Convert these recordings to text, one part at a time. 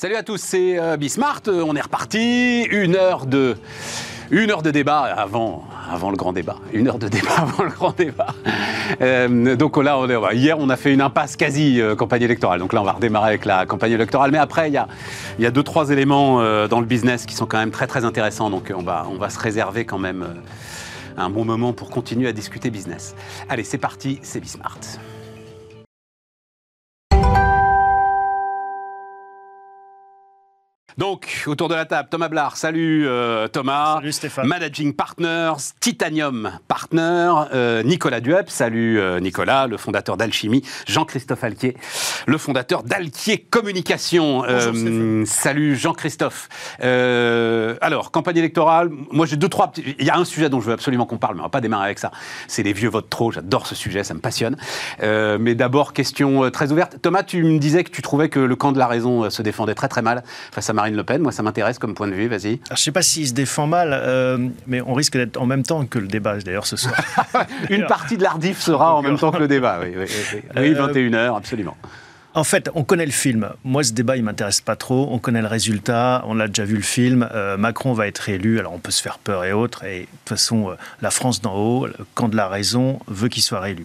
Salut à tous, c'est euh, Bismart. Euh, On est reparti. Une heure de. Une heure de débat avant, avant le grand débat. Une heure de débat avant le grand débat. Euh, donc là, on hier, on a fait une impasse quasi campagne électorale. Donc là, on va redémarrer avec la campagne électorale. Mais après, il y a, deux, trois éléments dans le business qui sont quand même très, très intéressants. Donc on va, on va se réserver quand même un bon moment pour continuer à discuter business. Allez, c'est parti, c'est Bismart. Donc, autour de la table, Thomas Blard, salut euh, Thomas. Salut Stéphane. Managing Partners, Titanium Partner, euh, Nicolas Duep, salut euh, Nicolas, le fondateur d'Alchimie, Jean-Christophe Alquier, le fondateur d'Alquier Communication. Bonjour, salut Jean-Christophe. Alors, campagne électorale, moi j'ai deux, trois petits... Il y a un sujet dont je veux absolument qu'on parle, mais on va pas démarrer avec ça. C'est les vieux votent trop, j'adore ce sujet, ça me passionne. Mais d'abord, question très ouverte. Thomas, tu me disais que tu trouvais que le camp de la raison se défendait très très mal face à Marine Le Pen. Moi, ça m'intéresse comme point de vue, vas-y. Je ne sais pas s'il se défend mal, euh, mais on risque d'être en même temps que le débat, d'ailleurs, ce soir. Une partie de l'Ardif sera en même temps que le débat, oui. Oui, oui, oui. Oui, Euh, 21h, absolument. en fait, on connaît le film. Moi, ce débat, il m'intéresse pas trop. On connaît le résultat. On a déjà vu le film. Euh, Macron va être élu. Alors, on peut se faire peur et autres. Et de toute façon, euh, la France d'en haut, le camp de la raison, veut qu'il soit réélu.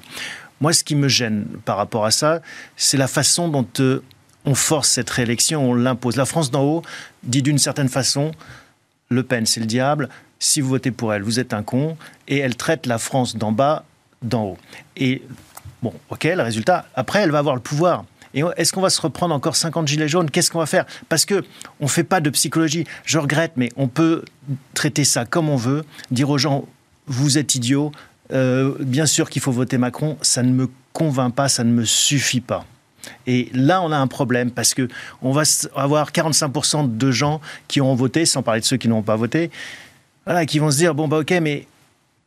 Moi, ce qui me gêne par rapport à ça, c'est la façon dont euh, on force cette réélection, on l'impose. La France d'en haut dit d'une certaine façon Le Pen, c'est le diable. Si vous votez pour elle, vous êtes un con. Et elle traite la France d'en bas d'en haut. Et bon, ok, le résultat, après, elle va avoir le pouvoir. Et est-ce qu'on va se reprendre encore 50 gilets jaunes? Qu'est-ce qu'on va faire? Parce que on fait pas de psychologie. Je regrette, mais on peut traiter ça comme on veut, dire aux gens vous êtes idiots. euh, bien sûr qu'il faut voter Macron. Ça ne me convainc pas, ça ne me suffit pas. Et là, on a un problème parce que on va avoir 45% de gens qui auront voté, sans parler de ceux qui n'ont pas voté, qui vont se dire bon bah ok, mais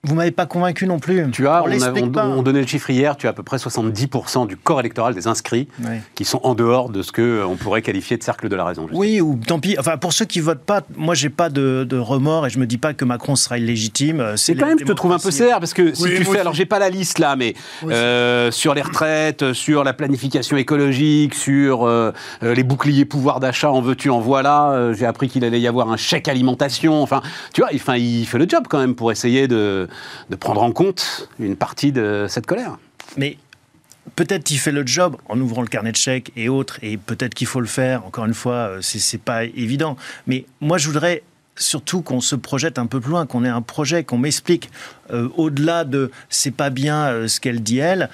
vous m'avez pas convaincu non plus. Tu as, on, on, a- l'explique on- pas. on donnait le chiffre hier, tu as à peu près 70% du corps électoral des inscrits qui sont en dehors de ce qu'on pourrait qualifier de cercle de la raison. justement. Oui, ou tant pis. Enfin, pour ceux qui votent pas, moi, j'ai pas de, de remords et je me dis pas que Macron sera illégitime. Euh, C'est quand même, je te trouve un peu sévère parce que si Oui, tu fais, aussi. alors j'ai pas la liste là, mais euh, sur les retraites, sur la planification écologique, sur euh, euh, les boucliers pouvoir d'achat, en veux-tu, en voilà. euh, j'ai appris qu'il allait y avoir un chèque alimentation. Enfin, tu vois, il, enfin, il fait le job quand même pour essayer de, de prendre en compte une partie de cette colère. Mais peut-être il fait le job en ouvrant le carnet de chèques et autres, et peut-être qu'il faut le faire. Encore une fois, euh, c'est pas évident. Mais moi, je voudrais surtout qu'on se projette un peu plus loin, qu'on ait un projet, qu'on m'explique euh, au-delà de c'est pas bien euh, ce qu'elle dit elle,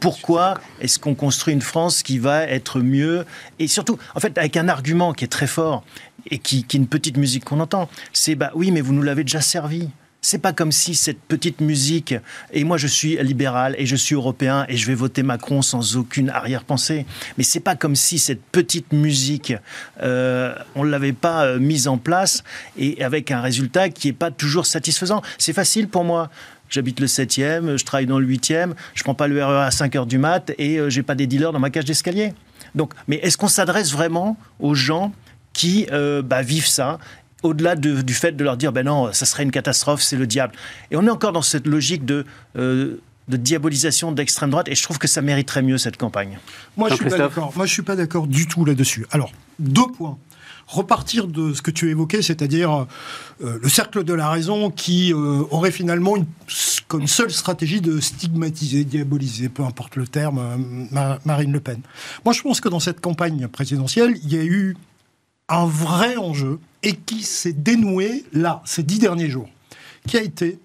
pourquoi est-ce qu'on construit une France qui va être mieux? Et surtout, en fait, avec un argument qui est très fort et qui, qui est une petite musique qu'on entend, c'est bah oui, mais vous nous l'avez déjà servi. C'est pas comme si cette petite musique, et moi je suis libéral et je suis européen et je vais voter Macron sans aucune arrière-pensée, mais c'est pas comme si cette petite musique, euh, on l'avait pas euh, mise en place et avec un résultat qui est pas toujours satisfaisant. C'est facile pour moi. J'habite le 7e, je travaille dans le 8e, je prends pas le RER à 5 heures du mat et euh, j'ai pas des dealers dans ma cage d'escalier. Donc, mais est-ce qu'on s'adresse vraiment aux gens qui euh, bah, vivent ça au-delà de- du fait de leur dire ben non, ça serait une catastrophe, c'est le diable. Et on est encore dans cette logique de, euh, de diabolisation d'extrême droite, et je trouve que ça mériterait mieux cette campagne. Moi, je suis pas d'accord. Moi, je suis pas d'accord du tout là-dessus. Alors, deux points. Repartir de ce que tu évoquais, c'est-à-dire euh, le cercle de la raison qui euh, aurait finalement une, comme seule stratégie de stigmatiser, diaboliser, peu importe le terme, euh, Ma- Marine Le Pen. Moi, je pense que dans cette campagne présidentielle, il y a eu un vrai enjeu et qui s'est dénoué là, ces dix derniers jours, qui a été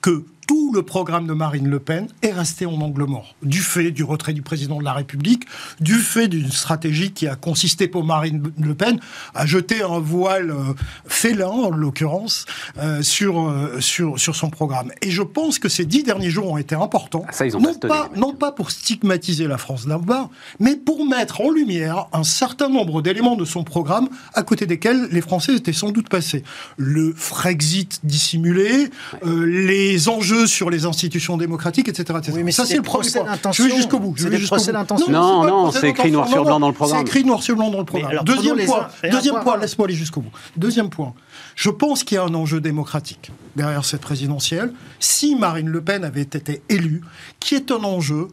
que tout le programme de Marine Le Pen est resté en angle mort, du fait du retrait du président de la République, du fait d'une stratégie qui a consisté pour Marine Le Pen à jeter un voile euh, félin, en l'occurrence, euh, sur, euh, sur, sur son programme. Et je pense que ces dix derniers jours ont été importants, Ah, ça, ils ont non, bastonné, pas, non pas pour stigmatiser la France d'un bas, mais pour mettre en lumière un certain nombre d'éléments de son programme à côté desquels les Français étaient sans doute passés. Le Frexit dissimulé, les enjeux sur les institutions démocratiques, etc. etc. Oui, mais ça c'est le premier procès point. d'intention. Je vais jusqu'au bout. je C'est vais des jusqu'au procès bout. d'intention. Non, non, c'est écrit noir sur blanc dans le programme. C'est écrit noir sur blanc dans le programme. alors, Deuxième point, deuxième point, laisse-moi aller jusqu'au bout. Deuxième point, je pense qu'il y a un enjeu démocratique derrière cette présidentielle. Si Marine Le Pen avait été élue, qui est un enjeu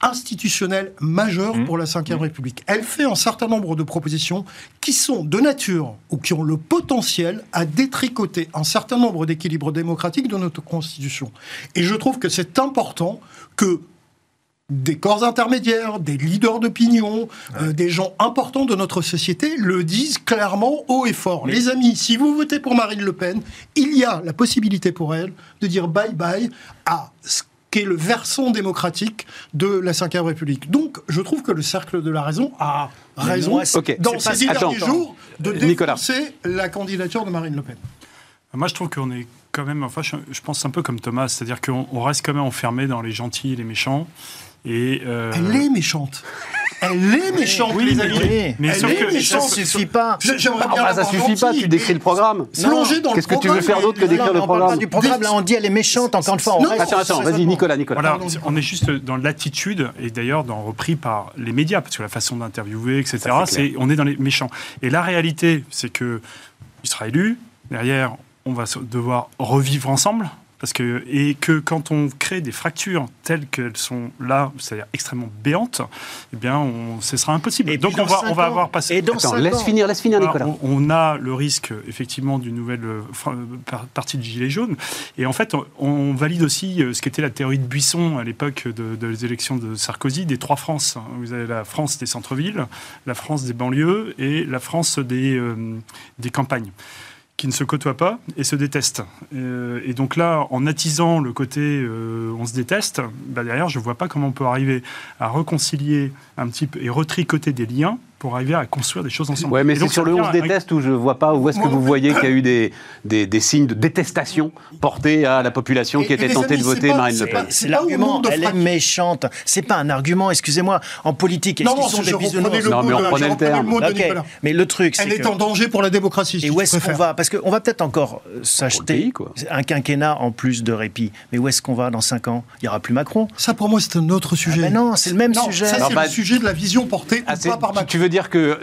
institutionnelle majeure Mmh. pour la Ve République. Elle fait un certain nombre de propositions qui sont de nature ou qui ont le potentiel à détricoter un certain nombre d'équilibres démocratiques de notre Constitution. Et je trouve que c'est important que des corps intermédiaires, des leaders d'opinion, euh, des gens importants de notre société le disent clairement haut et fort. Les amis, si vous votez pour Marine Le Pen, il y a la possibilité pour elle de dire bye bye à ce qu'est le versant démocratique de la Ve République. Donc, je trouve que le cercle de la raison a Mais raison moi, c'est- Ok, dans ces dix derniers attends. jours de Nicolas. défoncer la candidature de Marine Le Pen. Moi, je trouve qu'on est quand même, enfin, je, pense un peu comme Thomas, c'est-à-dire qu'on on reste quand même enfermé dans les gentils et les méchants. Et euh, Elle est méchante. Elle est méchante, Oui, les amis. Oui. mais Elle est que- méchante. Ça suffit pas. J'aimerais Ah, bien bah, ça suffit pas, tu décris mais le programme. Plonger dans le Qu'est-ce que tu veux faire d'autre que d'écrire Non, le programme du programme, là on dit elle est méchante, encore une fois. on Attends, attends, vas-y. Nicolas, Nicolas. On est juste dans l'attitude, et d'ailleurs dans, repris par les médias, parce que la façon d'interviewer, etc., c'est on est dans les méchants. Et la réalité, c'est que il sera élu, derrière, on va devoir revivre ensemble. Parce que, et que quand on crée des fractures telles qu'elles sont là, c'est-à-dire extrêmement béantes, eh bien, on, ce sera impossible. Et Donc on va, on va avoir passé. Et dans Attends, laisse ans. finir, laisse finir, Nicolas. on, on a le risque effectivement d'une nouvelle euh, partie de Gilets jaunes. Et en fait, on, on valide aussi euh, ce qu'était la théorie de Buisson à l'époque de, de les élections de Sarkozy, des trois France. Vous avez la France des centres-villes, la France des banlieues et la France des, euh, des campagnes qui ne se côtoient pas et se détestent. Euh, et donc là, en attisant le côté euh, on se déteste, bah derrière, je ne vois pas comment on peut arriver à réconcilier un petit peu et retricoter des liens pour arriver à construire des choses ensemble. Ouais, mais c'est sur le devient 11 un- déteste où je vois pas où est-ce que vous voyez qu'il y a eu des, des, des signes de détestation portés à la population qui Et- était et les tentée amis, de voter pas- Marine Le Pen. C'est l'argument, elle est méchante. C'est pas un argument, excusez-moi. En politique, est-ce Non, qu'ils sont des bisounours mais on de- prenait le terme. mot de Ok, Nicolas. mais le truc, c'est Elle est en danger pour la démocratie. si Et où est-ce qu'on va? Parce qu'on va peut-être encore euh, s'acheter un quinquennat en plus de répit. Mais où est-ce qu'on va dans 5 ans? Il n'y aura plus Macron. Ça, pour moi, c'est un autre sujet. mais non, c'est le même sujet. Ça, c'est bah, le sujet de la vision portée Ah, pas par tu- Macron. Dire que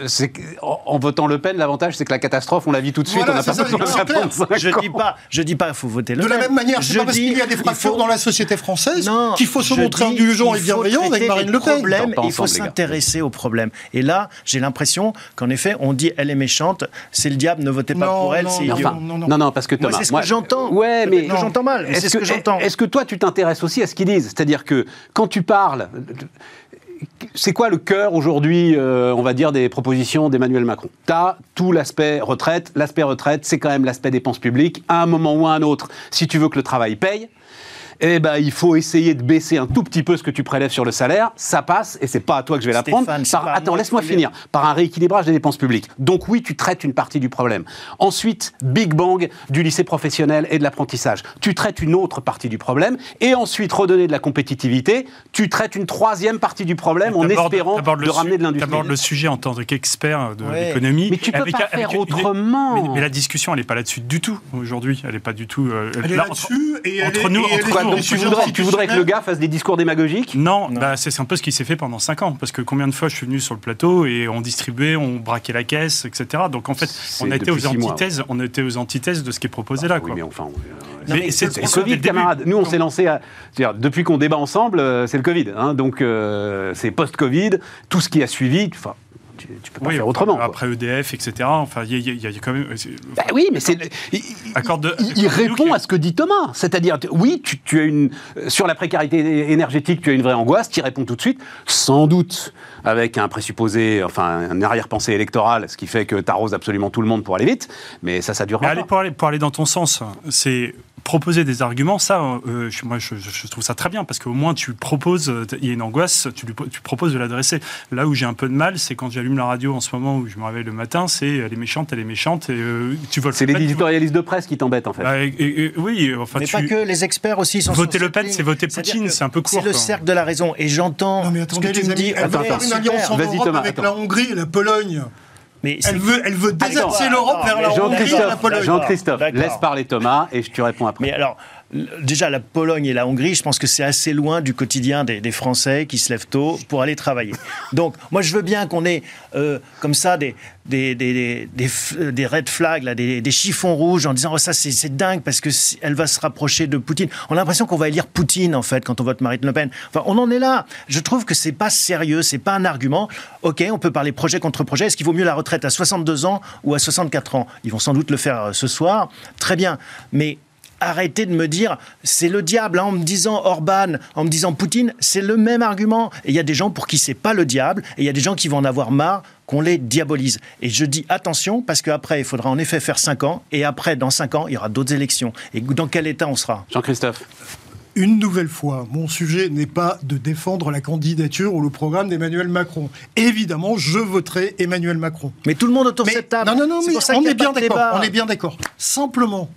en, en votant Le Pen, l'avantage c'est que la catastrophe, on la vit tout de suite, Voilà, on n'a pas besoin 5 Je ans. dis pas, je dis pas, il faut voter le De la Pen. même manière, c'est Je pas parce dis, qu'il y a des fractures faut- dans la société française Non, qu'il faut se montrer indulgent et bienveillant avec Marine Le Pen. pas il faut s'intéresser aux problèmes. Et là, j'ai l'impression qu'en effet, on dit elle est méchante, c'est le diable, ne votez pas Non, pour elle, non, c'est non, idiot. Non, non, non. non, parce que Thomas. c'est ce que j'entends. Ouais, mais j'entends mal, mais c'est Est-ce ce que j'entends. Est-ce que toi, tu t'intéresses aussi à ce qu'ils disent? C'est-à-dire que quand tu parles, c'est quoi le cœur aujourd'hui, euh, on va dire, des propositions d'Emmanuel Macron? Tu as tout l'aspect retraite. L'aspect retraite, c'est quand même l'aspect dépenses publiques. À un moment ou à un autre, si tu veux que le travail paye, eh ben, il faut essayer de baisser un tout petit peu ce que tu prélèves sur le salaire. Ça passe, et c'est pas à toi que je vais l'apprendre. Par- Attends, moi laisse-moi finir. Par un rééquilibrage des dépenses publiques. Donc oui, tu traites une partie du problème. Ensuite, Big Bang du lycée professionnel et de l'apprentissage. Tu traites une autre partie du problème. Et ensuite, redonner de la compétitivité. Tu traites une troisième partie du problème en espérant de ramener de l'industrie. t'abordes le sujet en tant qu'expert de Ouais. l'économie. Mais tu peux pas faire autrement. Mais, mais la discussion, elle n'est pas là-dessus du tout aujourd'hui. Elle n'est pas du tout. euh, Elle est là, là-dessus et elle entre est- nous, et elle entre est sur nous, donc tu voudrais, tu voudrais que le gars fasse des discours démagogiques Non, bah, c'est un peu ce qui s'est fait pendant 5 ans. Parce que combien de fois je suis venu sur le plateau et on distribuait, on braquait la caisse, etc. Donc en fait, on a été aux mois, antithèses, on été aux antithèses de ce qui est proposé là. Oui, quoi. mais enfin. euh, Non, mais c'est le Covid, camarades. Nous, on s'est lancé à. c'est-à-dire, depuis qu'on débat ensemble, euh, c'est le Covid. hein. donc, euh, c'est post-Covid. Tout ce qui a suivi, enfin, tu, tu peux pas Oui, faire autrement. quoi. Après EDF, etc. Enfin, il y, a- il y a il y a quand même. c'est- Bah oui, mais c'est. Il, répond à ce que dit Thomas. C'est-à-dire, oui, tu, tu as une. euh, Sur la précarité énergétique, tu as une vraie angoisse, tu y réponds tout de suite. Sans doute avec un présupposé, enfin, un arrière-pensée électorale, ce qui fait que tu arroses absolument tout le monde pour aller vite. Mais ça, ça Mais pas. aller, pour, aller, pour aller dans ton sens, c'est proposer des arguments, ça, euh, je, moi, je, je trouve ça très bien, parce qu'au moins, tu proposes, euh, il y a une angoisse, tu, lui- tu proposes de l'adresser. Là où j'ai un peu de mal, c'est quand j'allume la radio en ce moment, où je me réveille le matin, c'est elle est méchante, elle est méchante, et euh, tu voles C'est le les éditorialistes de presse qui t'embêtent, en fait. Bah, et- et- oui, enfin, Mais tu... pas que, les experts aussi sont Voter Le Pen, c'est voter C'est-à-dire Poutine, c'est un peu court, C'est le cercle de la raison. Et j'entends Non mais ce attendez que tu me dis. ok, faire une alliance en Vas-y, Europe avec attends. la Hongrie et la Pologne. Mais Elle veut, elle veut Attends, désaxer l'Europe attends, vers la Jean-Christophe. Jean-Christophe, laisse parler Thomas et je- tu réponds après. Mais alors, déjà la Pologne et la Hongrie, je pense que c'est assez loin du quotidien des, Français qui se lèvent tôt pour aller travailler. Donc, moi, je veux bien qu'on ait euh, comme ça des, des, des, des, red flags, là, des, chiffons rouges en disant oh, ça c'est dingue parce qu'elle va se rapprocher de Poutine. On a l'impression qu'on va élire Poutine en fait quand on vote Marine Le Pen. Enfin, on en est là. Je trouve que c'est pas sérieux, c'est pas un argument. Ok, on peut parler projet contre projet. Est-ce qu'il vaut mieux la retraite à 62 ans ou à 64 ans? Ils vont sans doute le faire euh, ce soir. Très bien, mais arrêtez de me dire c'est le diable hein, en me disant Orban, en me disant Poutine, c'est le même argument. Et il y a des gens pour qui c'est pas le diable, et il y a des gens qui vont en avoir marre qu'on les diabolise. Et je dis attention parce qu'après il faudra en effet faire 5 ans, et après dans 5 ans il y aura d'autres élections. Et dans quel état on sera? Jean-Christophe une nouvelle fois, mon sujet n'est pas de défendre la candidature ou le programme d'Emmanuel Macron. Évidemment, je voterai Emmanuel Macron. Mais tout le monde autour de cette table. Non, non, non, mais on est bien d'accord. On est bien d'accord. Simplement,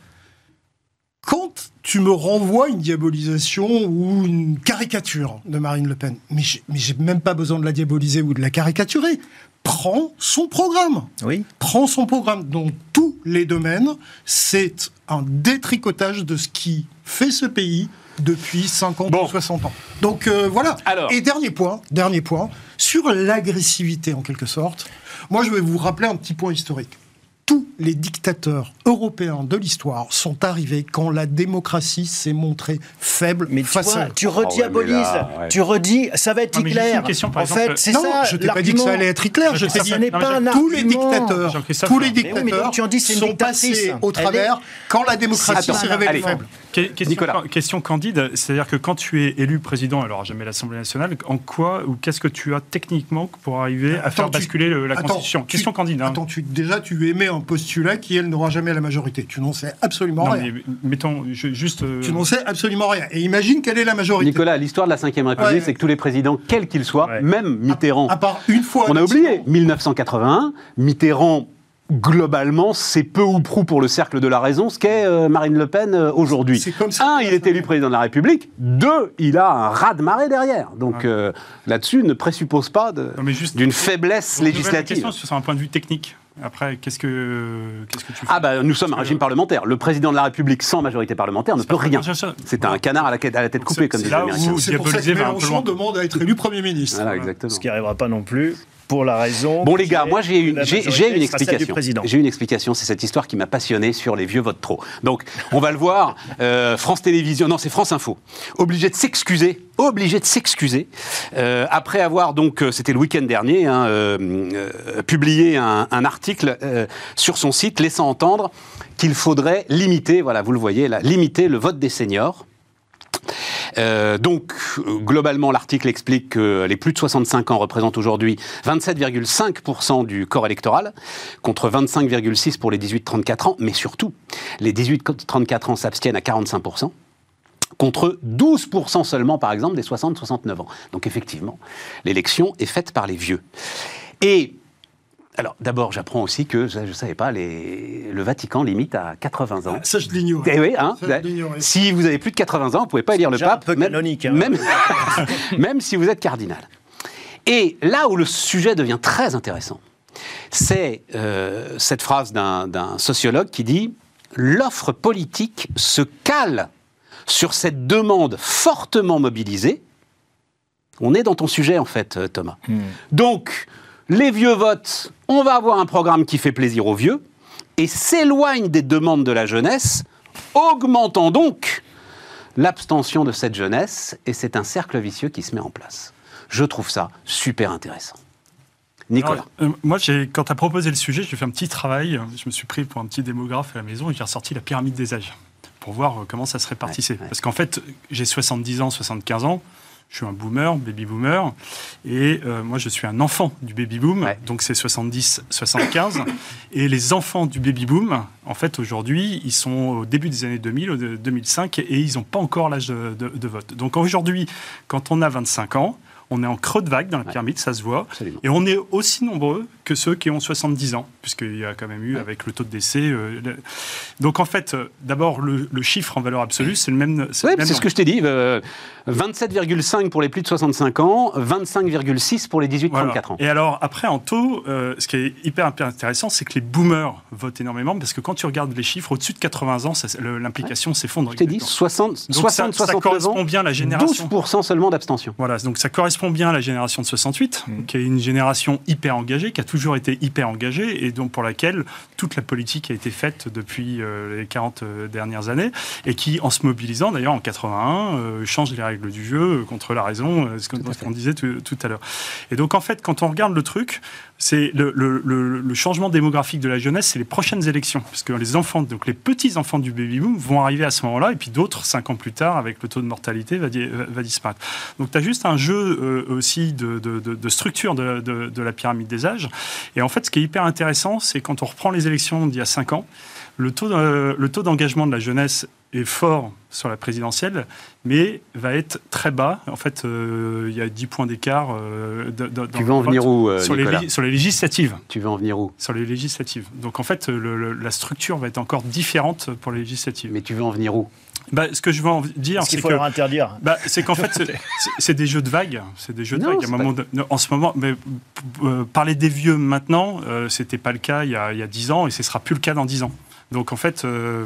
quand tu me renvoies une diabolisation ou une caricature de Marine Le Pen, mais j'ai même pas besoin de la diaboliser ou de la caricaturer. Prends son programme. Oui. Prends son programme dans tous les domaines. C'est un détricotage de ce qui fait ce pays depuis 50 ou 60 ans. Donc euh, voilà. Et dernier point, dernier point, sur l'agressivité en quelque sorte. Moi, je vais vous rappeler un petit point historique tous les dictateurs européens de l'histoire sont arrivés quand la démocratie s'est montrée faible mais face à tu rediabolises, oh, tu redis, ça va être Hitler. en fait, c'est ça. Je t'ai pas dit que ça allait être Hitler. Je t'ai dit tous les dictateurs, tous les dictateurs sont passés au travers quand la démocratie s'est révélée faible. Question, question candide, c'est-à-dire que quand tu es élu président, alors jamais l'Assemblée nationale, en quoi ou qu'est-ce que tu as techniquement pour arriver à faire basculer la Constitution? Question candide. Hein. Attends, déjà tu émets un postulat qui, elle, n'aura jamais la majorité. Tu n'en sais absolument rien. mettons, juste. Euh, tu n'en sais absolument rien. Et imagine quelle est la majorité. Nicolas, l'histoire de la Ve République, c'est que tous les présidents, quels qu'ils soient, même Mitterrand. À, part une fois. On a oublié, 1981, Mitterrand globalement, c'est peu ou prou pour le cercle de la raison ce qu'est euh, Marine Le Pen euh, aujourd'hui. Un, il est élu président de la République. Deux, il a un raz de marée derrière. Donc là-dessus, ne présuppose pas d'une faiblesse législative. Question sur un point de vue technique. Après, qu'est-ce que, qu'est-ce que tu fais Ah, bah, nous sommes un régime parlementaire. Le président de la République sans majorité parlementaire ne peut rien. C'est un canard à la, à la tête coupée, comme disait Américains. C'est pour ça que Mélenchon demande à être élu Premier ministre. Voilà, exactement. Ce qui n'arrivera pas non plus pour la raison. Bon, les gars, moi j'ai une, j'ai, une explication. J'ai une explication, c'est cette histoire qui m'a passionné sur les vieux votes trop. Donc, on va le voir. Euh, France Télévisions, non, c'est France Info, obligé de s'excuser, obligé de s'excuser euh, après avoir donc, euh, c'était le week-end dernier, hein, publié un, un article sur son site laissant entendre qu'il faudrait limiter, voilà, vous le voyez là, limiter le vote des seniors. Euh, donc, globalement, l'article explique que les plus de 65 ans représentent aujourd'hui 27,5% du corps électoral, contre 25,6% pour les 18-34 ans, mais surtout, les 18-34 ans s'abstiennent à 45% contre 12% seulement, par exemple, des 60-69 ans. Donc effectivement, l'élection est faite par les vieux. Et alors, d'abord, j'apprends aussi que, je ne savais pas, le Vatican limite à 80 ans. ça, je l'ignore. Eh oui, hein, si vous avez plus de 80 ans, vous ne pouvez pas élire le pape. Un peu canonique. Même, hein. même, si vous êtes cardinal. Et là où le sujet devient très intéressant, c'est euh, cette phrase d'un sociologue qui dit L'offre politique se cale sur cette demande fortement mobilisée. On est dans ton sujet, en fait, Thomas. Hmm. Donc, les vieux votent, on va avoir un programme qui fait plaisir aux vieux, et s'éloigne des demandes de la jeunesse, augmentant donc l'abstention de cette jeunesse, et c'est un cercle vicieux qui se met en place. Je trouve ça super intéressant. Nicolas. Euh, moi, quand tu as proposé le sujet, j'ai fait un petit travail. Je me suis pris pour un petit démographe à la maison et j'ai ressorti la pyramide des âges pour voir euh, comment ça se répartissait. Parce qu'en fait, j'ai 70 ans, 75 ans. Je suis un boomer, baby boomer, et euh, moi je suis un enfant du baby boom, donc c'est 70-75. et les enfants du baby boom, en fait aujourd'hui, ils sont au début des années 2000, 2005, et ils n'ont pas encore l'âge de, vote. Donc aujourd'hui, quand on a 25 ans, On est en creux de vague dans la Ouais. pyramide, ça se voit. Absolument. Et on est aussi nombreux que ceux qui ont 70 ans, puisqu'il y a quand même eu, Ouais. avec le taux de décès. euh, le- Donc en fait, euh, d'abord, le, le chiffre en valeur absolue, c'est le même. même c'est ce que je t'ai dit. euh, 27,5 pour les plus de 65 ans, 25,6 pour les 18-34 Voilà. ans. Et alors, après, en taux, euh, ce qui est hyper, hyper intéressant, c'est que les boomers votent énormément, parce que quand tu regardes les chiffres, au-dessus de 80 ans, l'implication s'effondre. Je t'ai dit, exactement. 60, Donc 60 ça, ça 69 correspond ans, bien à la génération. 12% seulement d'abstention. Voilà, donc ça correspond bien à la génération de 68, qui est une génération hyper engagée, qui a toujours été hyper engagée, et donc pour laquelle toute la politique a été faite depuis euh, les 40 euh, dernières années, et qui, en se mobilisant d'ailleurs en 81, euh, change les règles du jeu contre la raison, ce qu'on disait tout, tout à l'heure. Et donc en fait, quand on regarde le truc, c'est le, changement démographique de la jeunesse, c'est les prochaines élections, parce que les enfants, donc les petits enfants du baby boom, vont arriver à ce moment-là, et puis d'autres cinq ans plus tard, avec le taux de mortalité, va, di- va- va disparaître. Donc tu as juste un jeu euh, aussi de, de- structure de, la pyramide des âges. Et en fait, ce qui est hyper intéressant, c'est quand on reprend les élections d'il y a 5 ans, le taux, de- le taux d'engagement de la jeunesse est fort sur la présidentielle, mais va être très bas. En fait, euh, il y a 10 points d'écart. euh, de- de- dans Tu veux en venir où, euh, sur les, sur législatives. Tu veux en venir où? Sur les législatives. Donc en fait, le- le- la structure va être encore différente pour les législatives. Mais tu veux en venir où? Bah, ce que je veux en dire, Ce qu'il c'est faut que leur interdire. bah, c'est qu'en fait, c'est- c'est- c'est des jeux de vagues. C'est des jeux de Non, vagues. À un c'est moment de- non, en ce moment, mais, euh, parler des vieux maintenant, euh, c'était pas le cas il y, a, 10 ans et ce sera plus le cas dans 10 ans. Donc en fait, euh,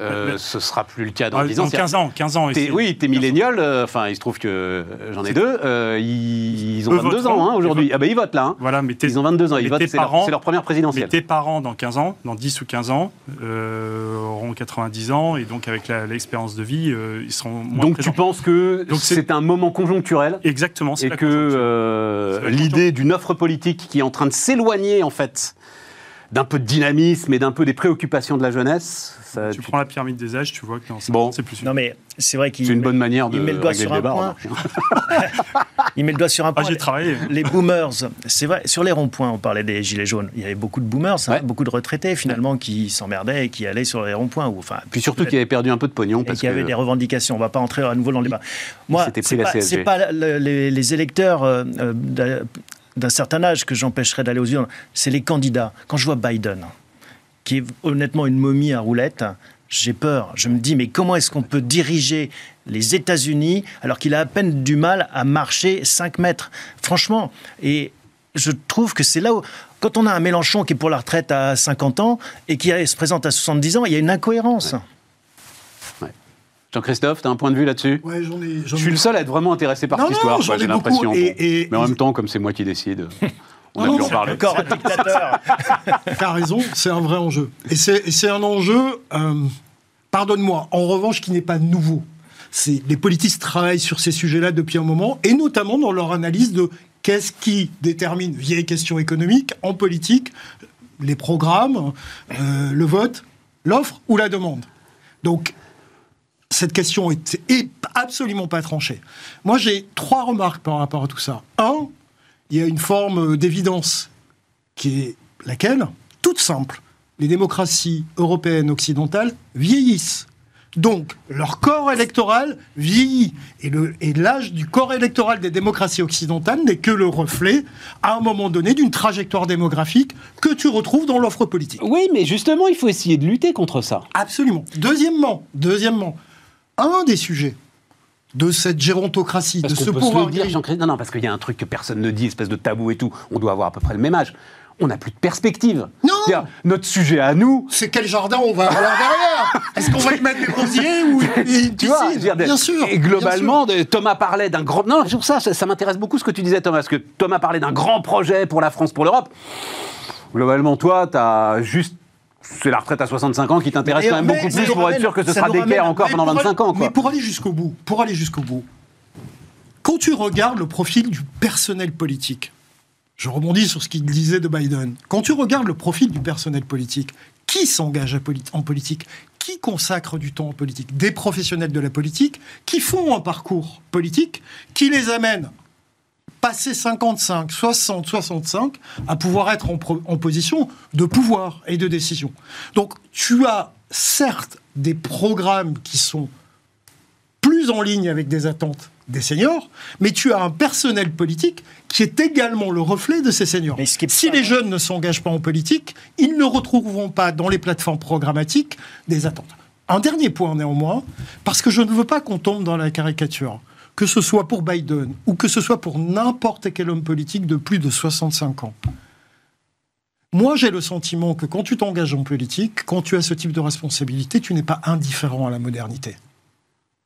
Euh, Ce sera plus le cas dans ah, 10 ans. dans 15 ans, 15 ans. c'est- oui, t'es millénial. euh, Enfin, il se trouve que euh, j'en ai deux. euh, ils, ils ont Eux 22 voteront, ans hein, aujourd'hui. Ah ben ils votent là. hein. Voilà, mais Ils ont 22 ans. Ils mais votent. C'est leur, leur première mais présidentielle. tes parents dans 15 ans, dans 10 ou 15 ans, euh, auront 90 ans et donc avec l'expérience de vie, euh, ils seront moins Donc présents. tu penses que c'est- un moment conjoncturel Exactement. c'est et que euh, l'idée d'une offre politique qui est en train de s'éloigner en fait d'un peu de dynamisme et d'un peu des préoccupations de la jeunesse, ça- tu tu- prends la pyramide des âges, tu vois que Bon. c'est plus Non, mais c'est vrai qu'il c'est une bonne manière de il met le doigt sur un débat. point. il met le doigt sur un Ah, point. j'ai travaillé. les boomers, c'est vrai, sur les ronds-points, on parlait des gilets jaunes. Il y avait beaucoup de boomers, hein, Ouais. beaucoup de retraités finalement qui s'emmerdaient et qui allaient sur les ronds-points. Ou, enfin, Puis surtout qu'il avait perdu un peu de pognon et parce qui avaient que des revendications. On ne va pas entrer à nouveau dans le débat. Moi, c'est pas, CSG. c'est pas le- les, les électeurs euh, euh, d'un- certain âge que j'empêcherais d'aller aux urnes, c'est les candidats. Quand je vois Biden, qui est honnêtement une momie à roulettes, j'ai peur. Je me dis, mais comment est-ce qu'on peut diriger les États-Unis alors qu'il a à peine du mal à marcher 5 mètres? Franchement, et je trouve que c'est là où, quand on a un Mélenchon qui est pour la retraite à 50 ans et qui se présente à 70 ans, il y a une incohérence. Jean-Christophe, tu as un point de vue là-dessus Ouais, j'en ai. Je j'en suis le seul à être vraiment intéressé par Non, cette non, histoire, j'en quoi, ai j'ai beaucoup, l'impression. et- bon. et- Mais en même temps, comme c'est moi qui décide, on a Non, pu en parler. Encore un dictateur. T'as raison, c'est un vrai enjeu. Et c'est et c'est un enjeu, euh, pardonne-moi, en revanche, qui n'est pas nouveau. C'est les politistes travaillent sur ces sujets-là depuis un moment, et notamment dans leur analyse de qu'est-ce qui détermine, vieille question économique, en politique, les programmes, euh, le vote, l'offre ou la demande. Donc, cette question est, est absolument pas tranchée. Moi, j'ai trois remarques par rapport à tout ça. Un, il y a une forme d'évidence qui est laquelle Toute simple. Les démocraties européennes occidentales vieillissent. Donc, leur corps électoral vieillit. Et l'âge du corps électoral des démocraties occidentales n'est que le reflet, à un moment donné, d'une trajectoire démographique que tu retrouves dans l'offre politique. Oui, mais justement, il faut essayer de lutter contre ça. Absolument. Deuxièmement, deuxièmement, un des sujets de cette gérontocratie, Parce de ce pouvoir dire. Non, non, parce qu'il y a un truc que personne ne dit, espèce de tabou et tout. On doit avoir à peu près le même âge. On n'a plus de perspective. Non Notre sujet à nous, c'est quel jardin on va avoir derrière Est-ce qu'on va y mettre des rosiers ou une Tu vois, dire, Bien sûr. Et globalement, Thomas parlait d'un grand. Non, sur ça, ça, ça m'intéresse beaucoup ce que tu disais, Thomas, parce que Thomas parlait d'un grand projet pour la France, pour l'Europe. Globalement, toi, tu as juste. C'est la retraite à 65 ans qui t'intéresse quand même mais beaucoup plus pour être sûr que ce sera d'équerre encore pendant pour 25 aller- ans. Quoi. Mais pour aller jusqu'au bout, pour aller jusqu'au bout, quand tu regardes le profil du personnel politique, je rebondis sur ce qu'il disait de Biden. Quand tu regardes le profil du personnel politique, qui s'engage en politique Qui consacre du temps en politique Des professionnels de la politique qui font un parcours politique qui les amène passer 55, 60, 65, à pouvoir être en, position de pouvoir et de décision. Donc tu as certes des programmes qui sont plus plus en ligne avec des attentes des seniors, mais tu as un personnel politique qui est également le reflet de ces seniors. si les jeunes ne s'engagent pas en politique, ils ne retrouveront pas dans les plateformes programmatiques des attentes. Un dernier point néanmoins, parce que je ne veux pas qu'on tombe dans la caricature, que ce soit pour Biden ou que ce soit pour n'importe quel homme politique de plus de 65 ans. Moi, j'ai le sentiment que quand tu t'engages en politique, quand tu as ce type de responsabilité, tu n'es pas indifférent à la modernité.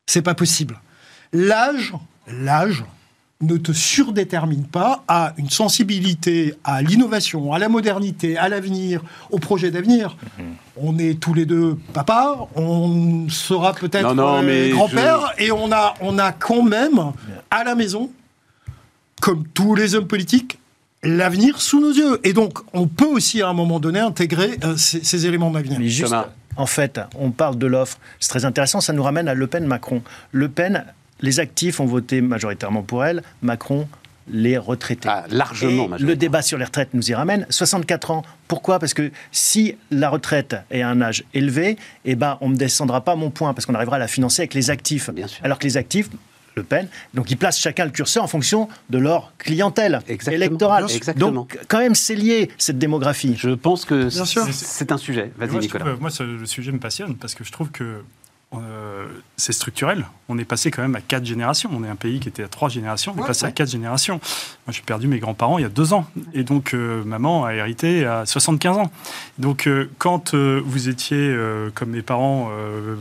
C'est pas possible. L'âge, l'âge ne te surdétermine pas à une sensibilité à l'innovation, à la modernité, à l'avenir, au projet d'avenir. Mhm. On est tous les deux papa, on sera peut-être euh, grand-père, et on a, on a quand même à la maison, comme tous les hommes politiques, l'avenir sous nos yeux. Et donc, on peut aussi à un moment donné intégrer euh, ces, éléments d'avenir. Mais juste, en fait, on parle de l'offre. C'est très intéressant. Ça nous ramène à Le Pen-Macron. Le Pen les actifs ont voté majoritairement pour elle, Macron les retraités. Ah, largement. le débat sur les retraites nous y ramène. 64 ans. Pourquoi? Parce que si la retraite est à un âge élevé, eh ben, on ne descendra pas mon point, parce qu'on arrivera à la financer avec les actifs. Alors que les actifs, le Pen. Donc ils placent chacun le curseur en fonction de leur clientèle électorale. Donc quand même c'est lié cette démographie. Je pense que c'est un sujet. Vas-y Nicolas. moi le sujet me passionne parce que je trouve que euh, c'est structurel. On est passé quand même à quatre générations. On est un pays qui était à trois générations. On est passé à quatre générations. Moi, j'ai perdu mes grands-parents il y a deux ans. Et donc, euh, maman a hérité à 75 ans. Donc, euh, quand vous étiez, comme mes parents,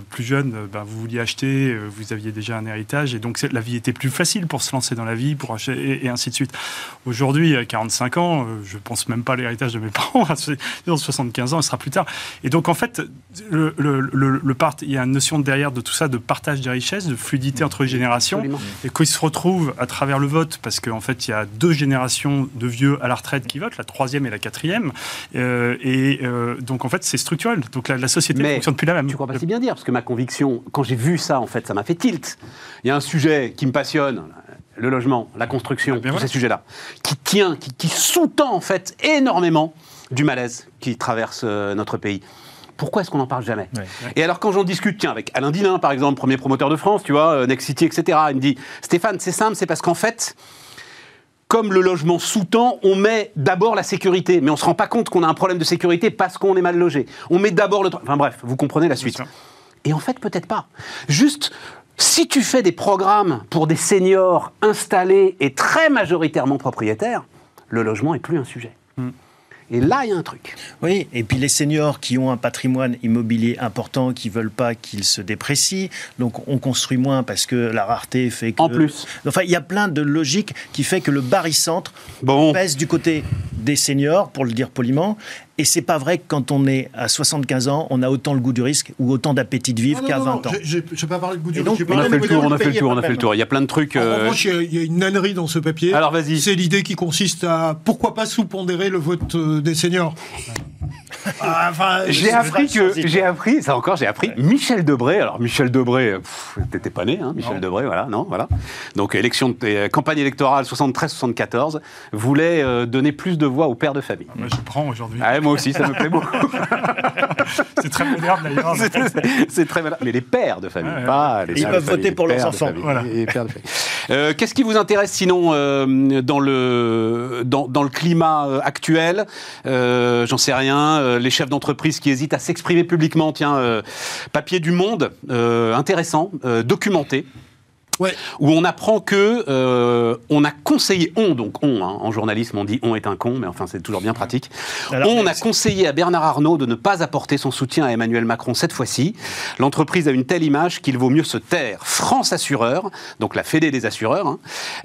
plus jeunes, ben, vous vouliez acheter, vous aviez déjà un héritage. Et donc, la vie était plus facile pour se lancer dans la vie, pour acheter, et, ainsi de suite. Aujourd'hui, à 45 ans, je pense même pas à l'héritage de mes parents. Dans 75 ans, ce sera plus tard. Et donc, en fait, le, le, le part, il y a une notion derrière de tout ça de partage des richesses, de fluidité entre les générations, et qu'ils se retrouvent à travers le vote, parce qu'en fait, il y a deux générations de vieux à la retraite qui votent, la troisième et la quatrième, euh, et euh, donc en fait, c'est structurel. Donc la, société ne fonctionne plus la même. Tu crois pas si bien dire, parce que ma conviction, quand j'ai vu ça, en fait, ça m'a fait tilt. Il y a un sujet qui me passionne, le logement, la construction, tous ces sujets-là, qui tient, qui, sous-tend en fait énormément du malaise qui traverse euh, notre pays pourquoi est-ce qu'on n'en parle jamais Et alors quand j'en discute, tiens, avec Alain Dinin par exemple, premier promoteur de France, tu vois, euh, Next City, etc., il me dit, Stéphane, c'est simple, c'est parce qu'en fait, comme le logement sous-tend, on met d'abord la sécurité, mais on ne se rend pas compte qu'on a un problème de sécurité parce qu'on est mal logé. On met d'abord le... Enfin bref, vous comprenez la suite. Et en fait, peut-être pas. Juste, si tu fais des programmes pour des seniors installés et très majoritairement propriétaires, le logement est plus un sujet. Hmm. Et là, il y a un truc. Oui, et puis les seniors qui ont un patrimoine immobilier important, qui veulent pas qu'il se déprécie, donc on construit moins parce que la rareté fait que... En plus. Enfin, il y a plein de logiques qui fait que le barycentre bon. pèse du côté des seniors, pour le dire poliment, et c'est pas vrai que quand on est à 75 ans, on a autant le goût du risque ou autant d'appétit de vivre qu'à 20 ans. Je ne pas parler de goût du risque. On a fait le tour, on a fait le tour, on a fait le tour. Il y a plein de trucs. En euh, revanche, il y, a une nannerie dans ce papier. Alors vas-y. C'est l'idée qui consiste à pourquoi pas sous-pondérer le vote euh, des seniors? Ah, j'ai appris que j'ai appris ça encore j'ai appris Michel Debré alors Michel Debré t'étais pas né hein, Michel Debré voilà non voilà donc élection de, euh, campagne électorale 73-74 voulait euh, donner plus de voix aux pères de famille. Moi je prends aujourd'hui. Ah, moi aussi ça me plaît beaucoup. c'est très moderne d'ailleurs. C'est très moderne mais les pères de famille pas les Ils peuvent voter pour leurs enfants. Voilà. Euh, Qu'est-ce qui vous intéresse sinon euh, dans le dans, dans, le climat actuel? J'en sais rien euh, les chefs d'entreprise qui hésitent à s'exprimer publiquement. Tiens, euh, papier du Monde, euh, intéressant, documenté. Où on apprend que on a conseillé, on donc on, hein, en journalisme on dit on est un con, mais enfin c'est toujours bien pratique. on a conseillé à Bernard Arnault de ne pas apporter son soutien à Emmanuel Macron cette fois-ci. L'entreprise a une telle image qu'il vaut mieux se taire. France Assureur, donc la Fédé des assureurs,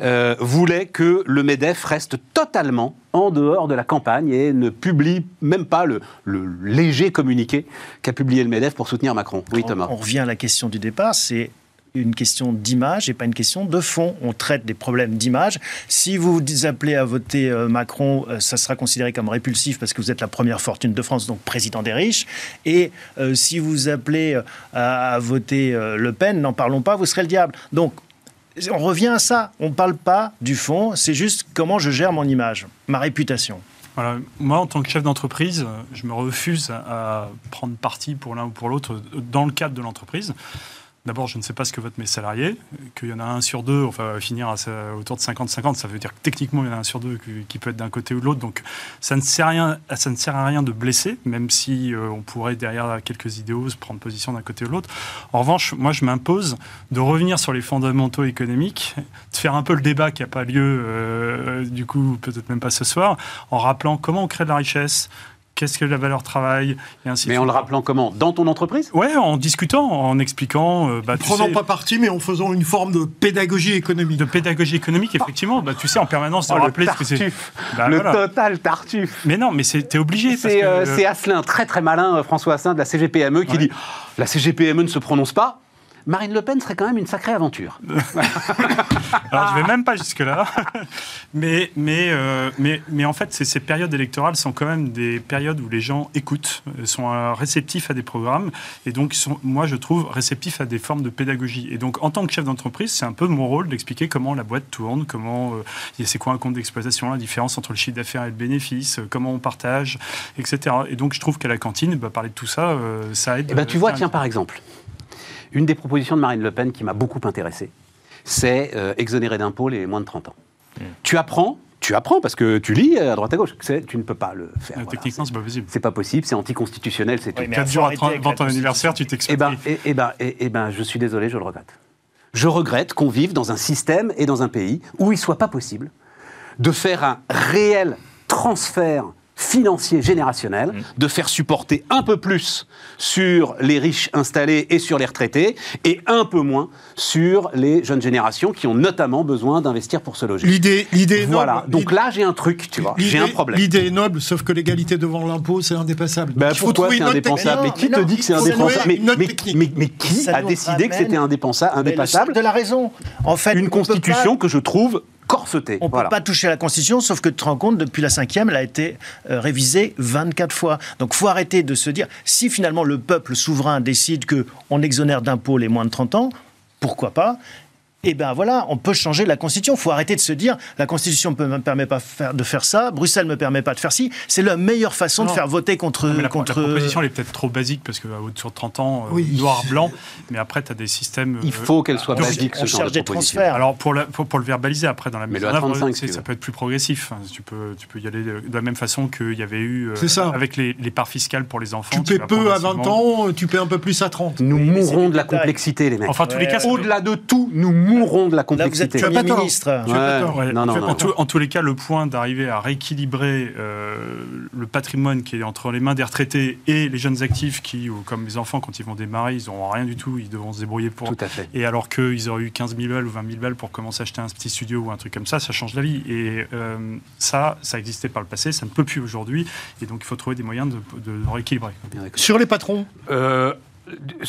hein, voulait que le Medef reste totalement en dehors de la campagne et ne publie même pas le, léger communiqué qu'a publié le MEDEF pour soutenir Macron. Oui, Thomas. On, revient à la question du départ, c'est une question d'image et pas une question de fond. On traite des problèmes d'image. Si vous vous appelez à voter euh, Macron, euh, ça sera considéré comme répulsif parce que vous êtes la première fortune de France, donc président des riches. Et euh, si vous appelez à, voter Le Pen, n'en parlons pas, vous serez le diable. Donc on revient à ça. On ne parle pas du fond, c'est juste comment je gère mon image, ma réputation. Voilà. Moi, en tant que chef d'entreprise, je me refuse à, prendre parti pour l'un ou pour l'autre dans le cadre de l'entreprise. D'abord, je ne sais pas ce que votent mes salariés, qu'il y en a un sur deux, enfin, finir autour de 50-50, ça veut dire que techniquement, il y en a un sur deux qui, peut être d'un côté ou de l'autre. Donc, ça ne, sert à rien, ça ne sert à rien de blesser, même si euh, on pourrait, derrière quelques idéaux, prendre position d'un côté ou de l'autre. En revanche, moi, je m'impose de revenir sur les fondamentaux économiques, de faire un peu le débat qui n'a pas lieu, euh, du coup, peut-être même pas ce soir, en rappelant comment on crée de la richesse, qu'est-ce que la valeur travail, et ainsi Mais en le rappelant comment Dans ton entreprise Ouais, en discutant, en expliquant. Euh, bah, Prenant pas parti, mais en faisant une forme de pédagogie économique. De pédagogie économique, effectivement. Bah, tu sais, en permanence, de oh, rappeler ce que c'est. Bah, le total tartuffe. Mais non, mais t'es obligé. C'est euh, Asselin, très très malin, euh, François Asselin de la CGPME, qui dit la CGPME ne se prononce pas. Marine Le Pen serait quand même une sacrée aventure. Alors, je vais même pas jusque-là. mais, mais, euh, mais, mais en fait, ces périodes électorales sont quand même des périodes où les gens écoutent, euh, sont euh, réceptifs à des programmes, et donc, sont, moi, je trouve réceptifs à des formes de pédagogie. Et donc, en tant que chef d'entreprise, c'est un peu mon rôle d'expliquer comment la boîte tourne, comment c'est quoi un compte d'exploitation, la différence entre le chiffre d'affaires et le bénéfice, comment on partage, etc. Et donc, je trouve qu'à la cantine, bah, parler de tout ça, ça aide. Eh ben, tu vois, tiens, par exemple, une des propositions de Marine Le Pen qui m'a beaucoup intéressé, c'est euh, exonérer d'impôts les moins de 30 ans. Hmm. Tu apprends, tu apprends parce que tu lis à droite à gauche. Tu ne peux pas le faire. Euh, techniquement, c'est pas possible. C'est pas possible, c'est anticonstitutionnel, c'est tout. 4 jours avant ton anniversaire, tu. Eh ben, eh, eh ben, eh, eh, ben, je suis désolé, je le regrette. Je regrette qu'on vive dans un système et dans un pays où il soit pas possible de faire un réel transfert financier générationnel, mm. de faire supporter un peu plus sur les riches installés et sur les retraités, et un peu moins sur les jeunes générations qui ont notamment besoin d'investir pour se loger. L'idée, l'idée voilà. Donc là, j'ai un truc, tu vois, j'ai un problème. L'idée est noble, sauf que l'égalité devant l'impôt, c'est indépassable. Ben, pourquoi c'est indépassable Mais qui te dit que c'est indépassable mais, qui a décidé que c'était indépassable De la raison. En fait, une constitution que je trouve on ne peut pas toucher à la Constitution, sauf que tu te rends compte, depuis la cinquième, elle a été euh, révisée 24 fois. Donc faut arrêter de se dire, si finalement le peuple souverain décide qu'on exonère d'impôts les moins de 30 ans, pourquoi pas? Eh bien voilà, on peut changer la Constitution. Il faut arrêter de se dire la Constitution ne me permet pas de faire ça, Bruxelles ne me permet pas de faire ci. C'est la meilleure façon de faire voter contre. la, contre... la proposition elle est peut-être trop basique parce que sur 30 ans, euh, noir, blanc, mais après tu as des systèmes. Il faut qu'elle soit basique, ce genre de transferts. Alors pour, pour, le verbaliser après dans la mise en œuvre, ça peut être plus progressif. Tu peux, tu peux y aller de la même façon qu'il y avait eu euh, avec les, parts fiscales pour les enfants. Tu paies peu à 20 ans, tu paies un peu plus à 30. Nous mourrons de la complexité, les mecs. Enfin, tous les cas, au-delà de tout, nous mourrons de la complexité vous êtes Premier ministre. en, tous les cas, le point d'arriver à rééquilibrer euh, le patrimoine qui est entre les mains des retraités et les jeunes actifs qui, comme mes enfants, quand ils vont démarrer, ils n'auront rien du tout, ils devront se débrouiller pour. Tout à fait. Et alors qu'ils auraient eu 15 000 balles ou 20 000 balles pour commencer à acheter un petit studio ou un truc comme ça, ça change la vie. Et euh, ça, ça existait par le passé, ça ne peut plus aujourd'hui. Et donc, il faut trouver des moyens de, de, rééquilibrer. Sur les patrons? Euh,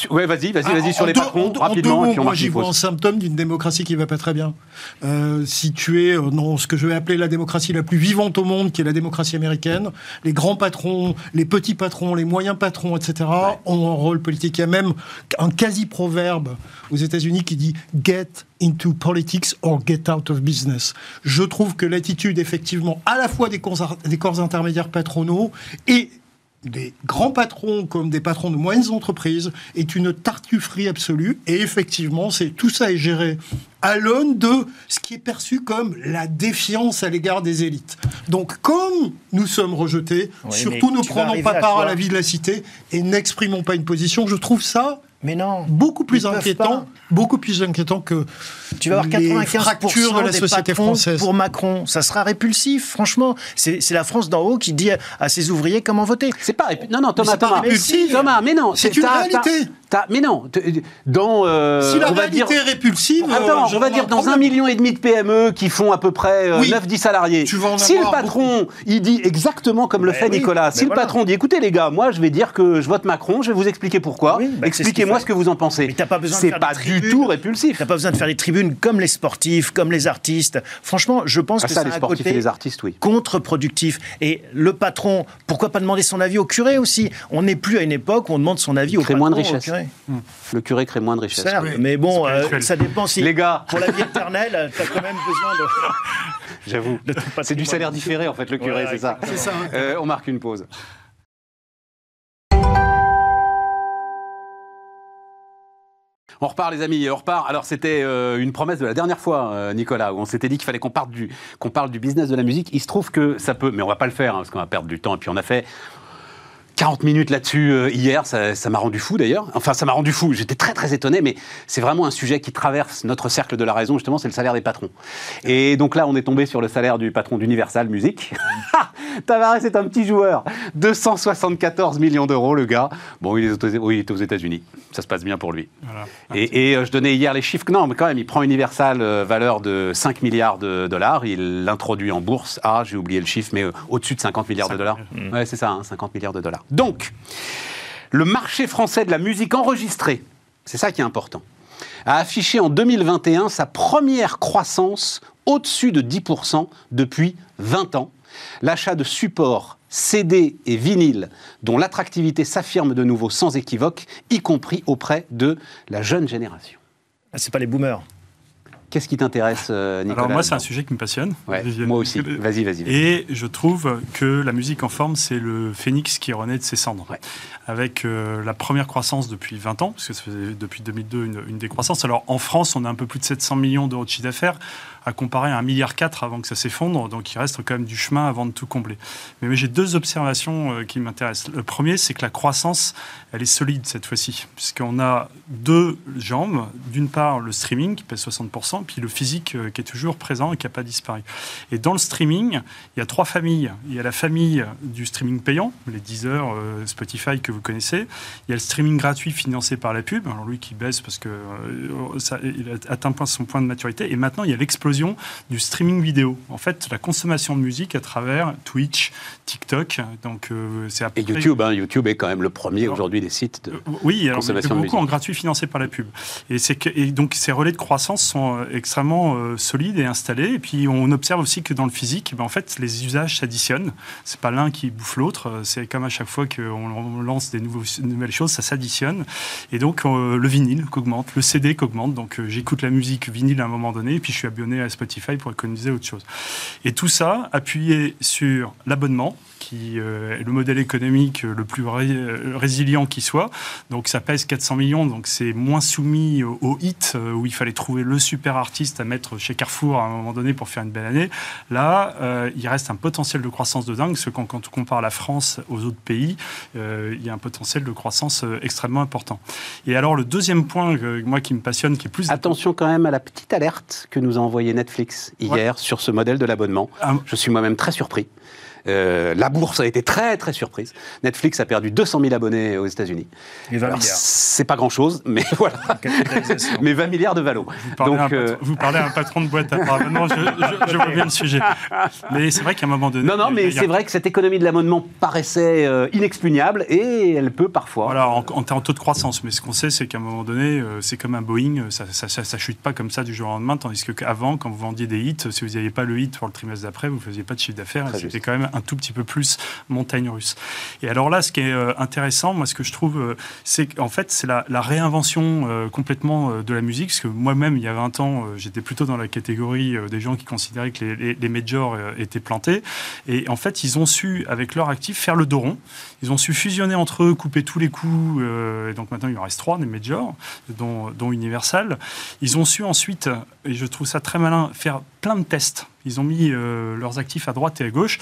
Ouais, vas-y, vas-y, vas-y sur les patrons, rapidement. Mots, moi, j'y vois un symptôme d'une démocratie qui va pas très bien. Euh, si tu es dans ce que je vais appeler la démocratie la plus vivante au monde, qui est la démocratie américaine, les grands patrons, les petits patrons, les moyens patrons, etc., ont un rôle politique. Il y a même un quasi-proverbe aux États-Unis qui dit Get into politics or get out of business. Je trouve que l'attitude, effectivement, à la fois des corps, des corps intermédiaires patronaux et des grands patrons comme des patrons de moyennes entreprises est une tartufferie absolue. Et effectivement, c'est tout ça est géré à l'aune de ce qui est perçu comme la défiance à l'égard des élites. Donc, comme nous sommes rejetés, surtout ne prenons pas part à la vie de la cité et n'exprimons pas une position, je trouve ça mais non. Beaucoup plus inquiétant, beaucoup plus inquiétant que tu vas avoir 95% de la société française pour Macron. Ça sera répulsif, franchement. C'est la France d'en haut qui dit à ses ouvriers comment voter. C'est pas non non Thomas Thomas, Thomas mais non c'est une réalité. mais non dans euh, si la réalité est répulsive. Attends, euh, on va dire dans un million et demi de PME qui font à peu près 9-10 euh, salariés. si le patron il dit exactement comme le fait Nicolas, si le patron dit écoutez les gars, moi je vais dire que je vote Macron, je vais vous expliquer pourquoi. Bah, Expliquez-moi moi ce que vous en pensez. Mais pas besoin C'est pas du tout répulsif. T'as pas besoin de faire des tribunes comme les sportifs, comme les artistes. Franchement, je pense ah, que ça, les sportifs et les artistes, oui. contre-productif. Et le patron, pourquoi pas demander son avis au curé aussi? On n'est plus à une époque où on demande son avis au crée moins de richesse. Le curé crée moins de richesse. Mais bon, euh, ça dépend si. Les gars, pour la vie éternelle, t'as quand même besoin de. J'avoue. C'est du salaire différé en fait, le curé, c'est ça. ça. Euh, on marque une pause. On repart, les amis, on repart. Alors, c'était euh, une promesse de la dernière fois, euh, Nicolas, où on s'était dit qu'il fallait qu'on parle, du, parle du business de la musique. Il se trouve que ça peut, mais on va pas le faire, hein, parce qu'on va perdre du temps. Et puis, on a fait 40 minutes là-dessus euh, hier, ça m'a rendu fou d'ailleurs. Enfin, ça m'a rendu fou. J'étais très très étonné, mais c'est vraiment un sujet qui traverse notre cercle de la raison, justement, c'est le salaire des patrons. Et donc là, on est tombé sur le salaire du patron d'Universal Music. Tavares est un petit joueur. 274 millions d'euros, le gars. Bon, il est aux, oui, États-Unis. Ça se passe bien pour lui. Voilà. Et, et, euh, je donnais hier les chiffres. Non, mais quand même, il prend Universal, euh, valeur de 5 milliards de dollars. Il l'introduit en bourse à, j'ai oublié le chiffre, mais au-dessus de 50 milliards de dollars. Ouais, c'est ça, hein, 50 milliards de dollars. Donc, le marché français de la musique enregistrée, c'est ça qui est important, a affiché en 2021 sa première croissance au-dessus de 10% depuis 20 ans. L'achat de supports CD et vinyle, dont l'attractivité s'affirme de nouveau sans équivoque, y compris auprès de la jeune génération. Ah, c'est pas les boomers. Qu'est-ce qui t'intéresse, euh, Nicolas Alors moi, c'est un sujet qui me passionne. Ouais, moi aussi. Vas-y, vas-y. Et je trouve que la musique en forme, c'est le phénix qui renaît de ses cendres. Ouais. Avec euh, la première croissance depuis 20 ans, parce que ça faisait depuis 2002 une, une décroissance. Alors en France, on a un peu plus de 700 millions d'euros de chiffre d'affaires, à comparer à 1,4 milliard avant que ça s'effondre. Donc il reste quand même du chemin avant de tout combler. Mais, j'ai deux observations euh, qui m'intéressent. Le premier, c'est que la croissance, elle est solide cette fois-ci, puisqu'on a deux jambes. D'une part, le streaming qui pèse 60%, puis le physique euh, qui est toujours présent et qui n'a pas disparu. Et dans le streaming, il y a trois familles. Il y a la famille du streaming payant, les Deezer, euh, Spotify que vous connaissez. Il y a le streaming gratuit financé par la pub, alors lui qui baisse parce que ça, il a atteint son point de maturité. Et maintenant, il y a l'explosion du streaming vidéo. En fait, la consommation de musique à travers Twitch, TikTok. Donc, euh, c'est Et YouTube, hein, YouTube est quand même le premier aujourd'hui des sites de... euh, Oui, alors, Consommation de beaucoup musique. en gratuit financé par la pub. Et, que, et donc ces relais de croissance sont euh, extrêmement euh, solides et installés. Et puis on observe aussi que dans le physique, ben, en fait, les usages s'additionnent. C'est pas l'un qui bouffe l'autre. C'est comme à chaque fois qu'on on lance des nouveaux, nouvelles choses, ça s'additionne. Et donc euh, le vinyle qu'augmente, le CD qu'augmente. Donc j'écoute la musique vinyle à un moment donné, et puis je suis abonné à Spotify pour économiser autre chose. Et tout ça appuyé sur l'abonnement, qui euh, est le modèle économique le plus ré- euh, résilient qui soit. Donc ça pèse 400 millions, donc c'est moins soumis au, hit euh, où il fallait trouver le super artiste à mettre chez Carrefour à un moment donné pour faire une belle année. Là, euh, il reste un potentiel de croissance de dingue, parce que quand, quand on compare la France aux autres pays, euh, il y a un potentiel de croissance euh, extrêmement important. Et alors le deuxième point, euh, moi qui me passionne, qui est plus... Attention quand même à la petite alerte que nous a envoyée Netflix hier sur ce modèle de l'abonnement. Ah, Je suis moi-même très surpris. Euh, la bourse a été très très surprise. Netflix a perdu 200 000 abonnés aux États-Unis. Les 20 Alors, milliards. C'est pas grand-chose, mais voilà. Mais 20 milliards de valo. Vous parlez, à un Donc, euh, patron, vous parlez à un patron de boîte apparemment, je, je, je vois bien le sujet. Mais c'est vrai qu'à un moment donné... non, non, mais c'est vrai que cette économie de l'abonnement paraissait euh, inexpugnable et elle peut parfois. Voilà, en, en termes de taux de croissance. Mais ce qu'on sait, c'est qu'à un moment donné, c'est comme un Boeing, ça, ça, ça, ça chute pas comme ça du jour au lendemain, tandis que qu'avant, quand vous vendiez des hits, si vous n'aviez pas le hit pour le trimestre d'après, vous faisiez pas de chiffre d'affaires, et c'était quand même un tout petit peu plus montagne russe. Et alors là, ce qui est euh, intéressant, moi, ce que je trouve, euh, c'est qu'en fait, c'est la, réinvention euh, complètement de la musique, parce que moi-même, il y a 20 ans, j'étais plutôt dans la catégorie des gens qui considéraient que les, les, majors étaient plantés, et en fait, ils ont su, avec leur actif, faire le dos rond. Ils ont su fusionner entre eux, couper tous les coups. et donc maintenant, il en reste trois des majors, dont, Universal. Ils ont su ensuite, et je trouve ça très malin, faire plein de tests. Ils ont mis leurs actifs à droite et à gauche.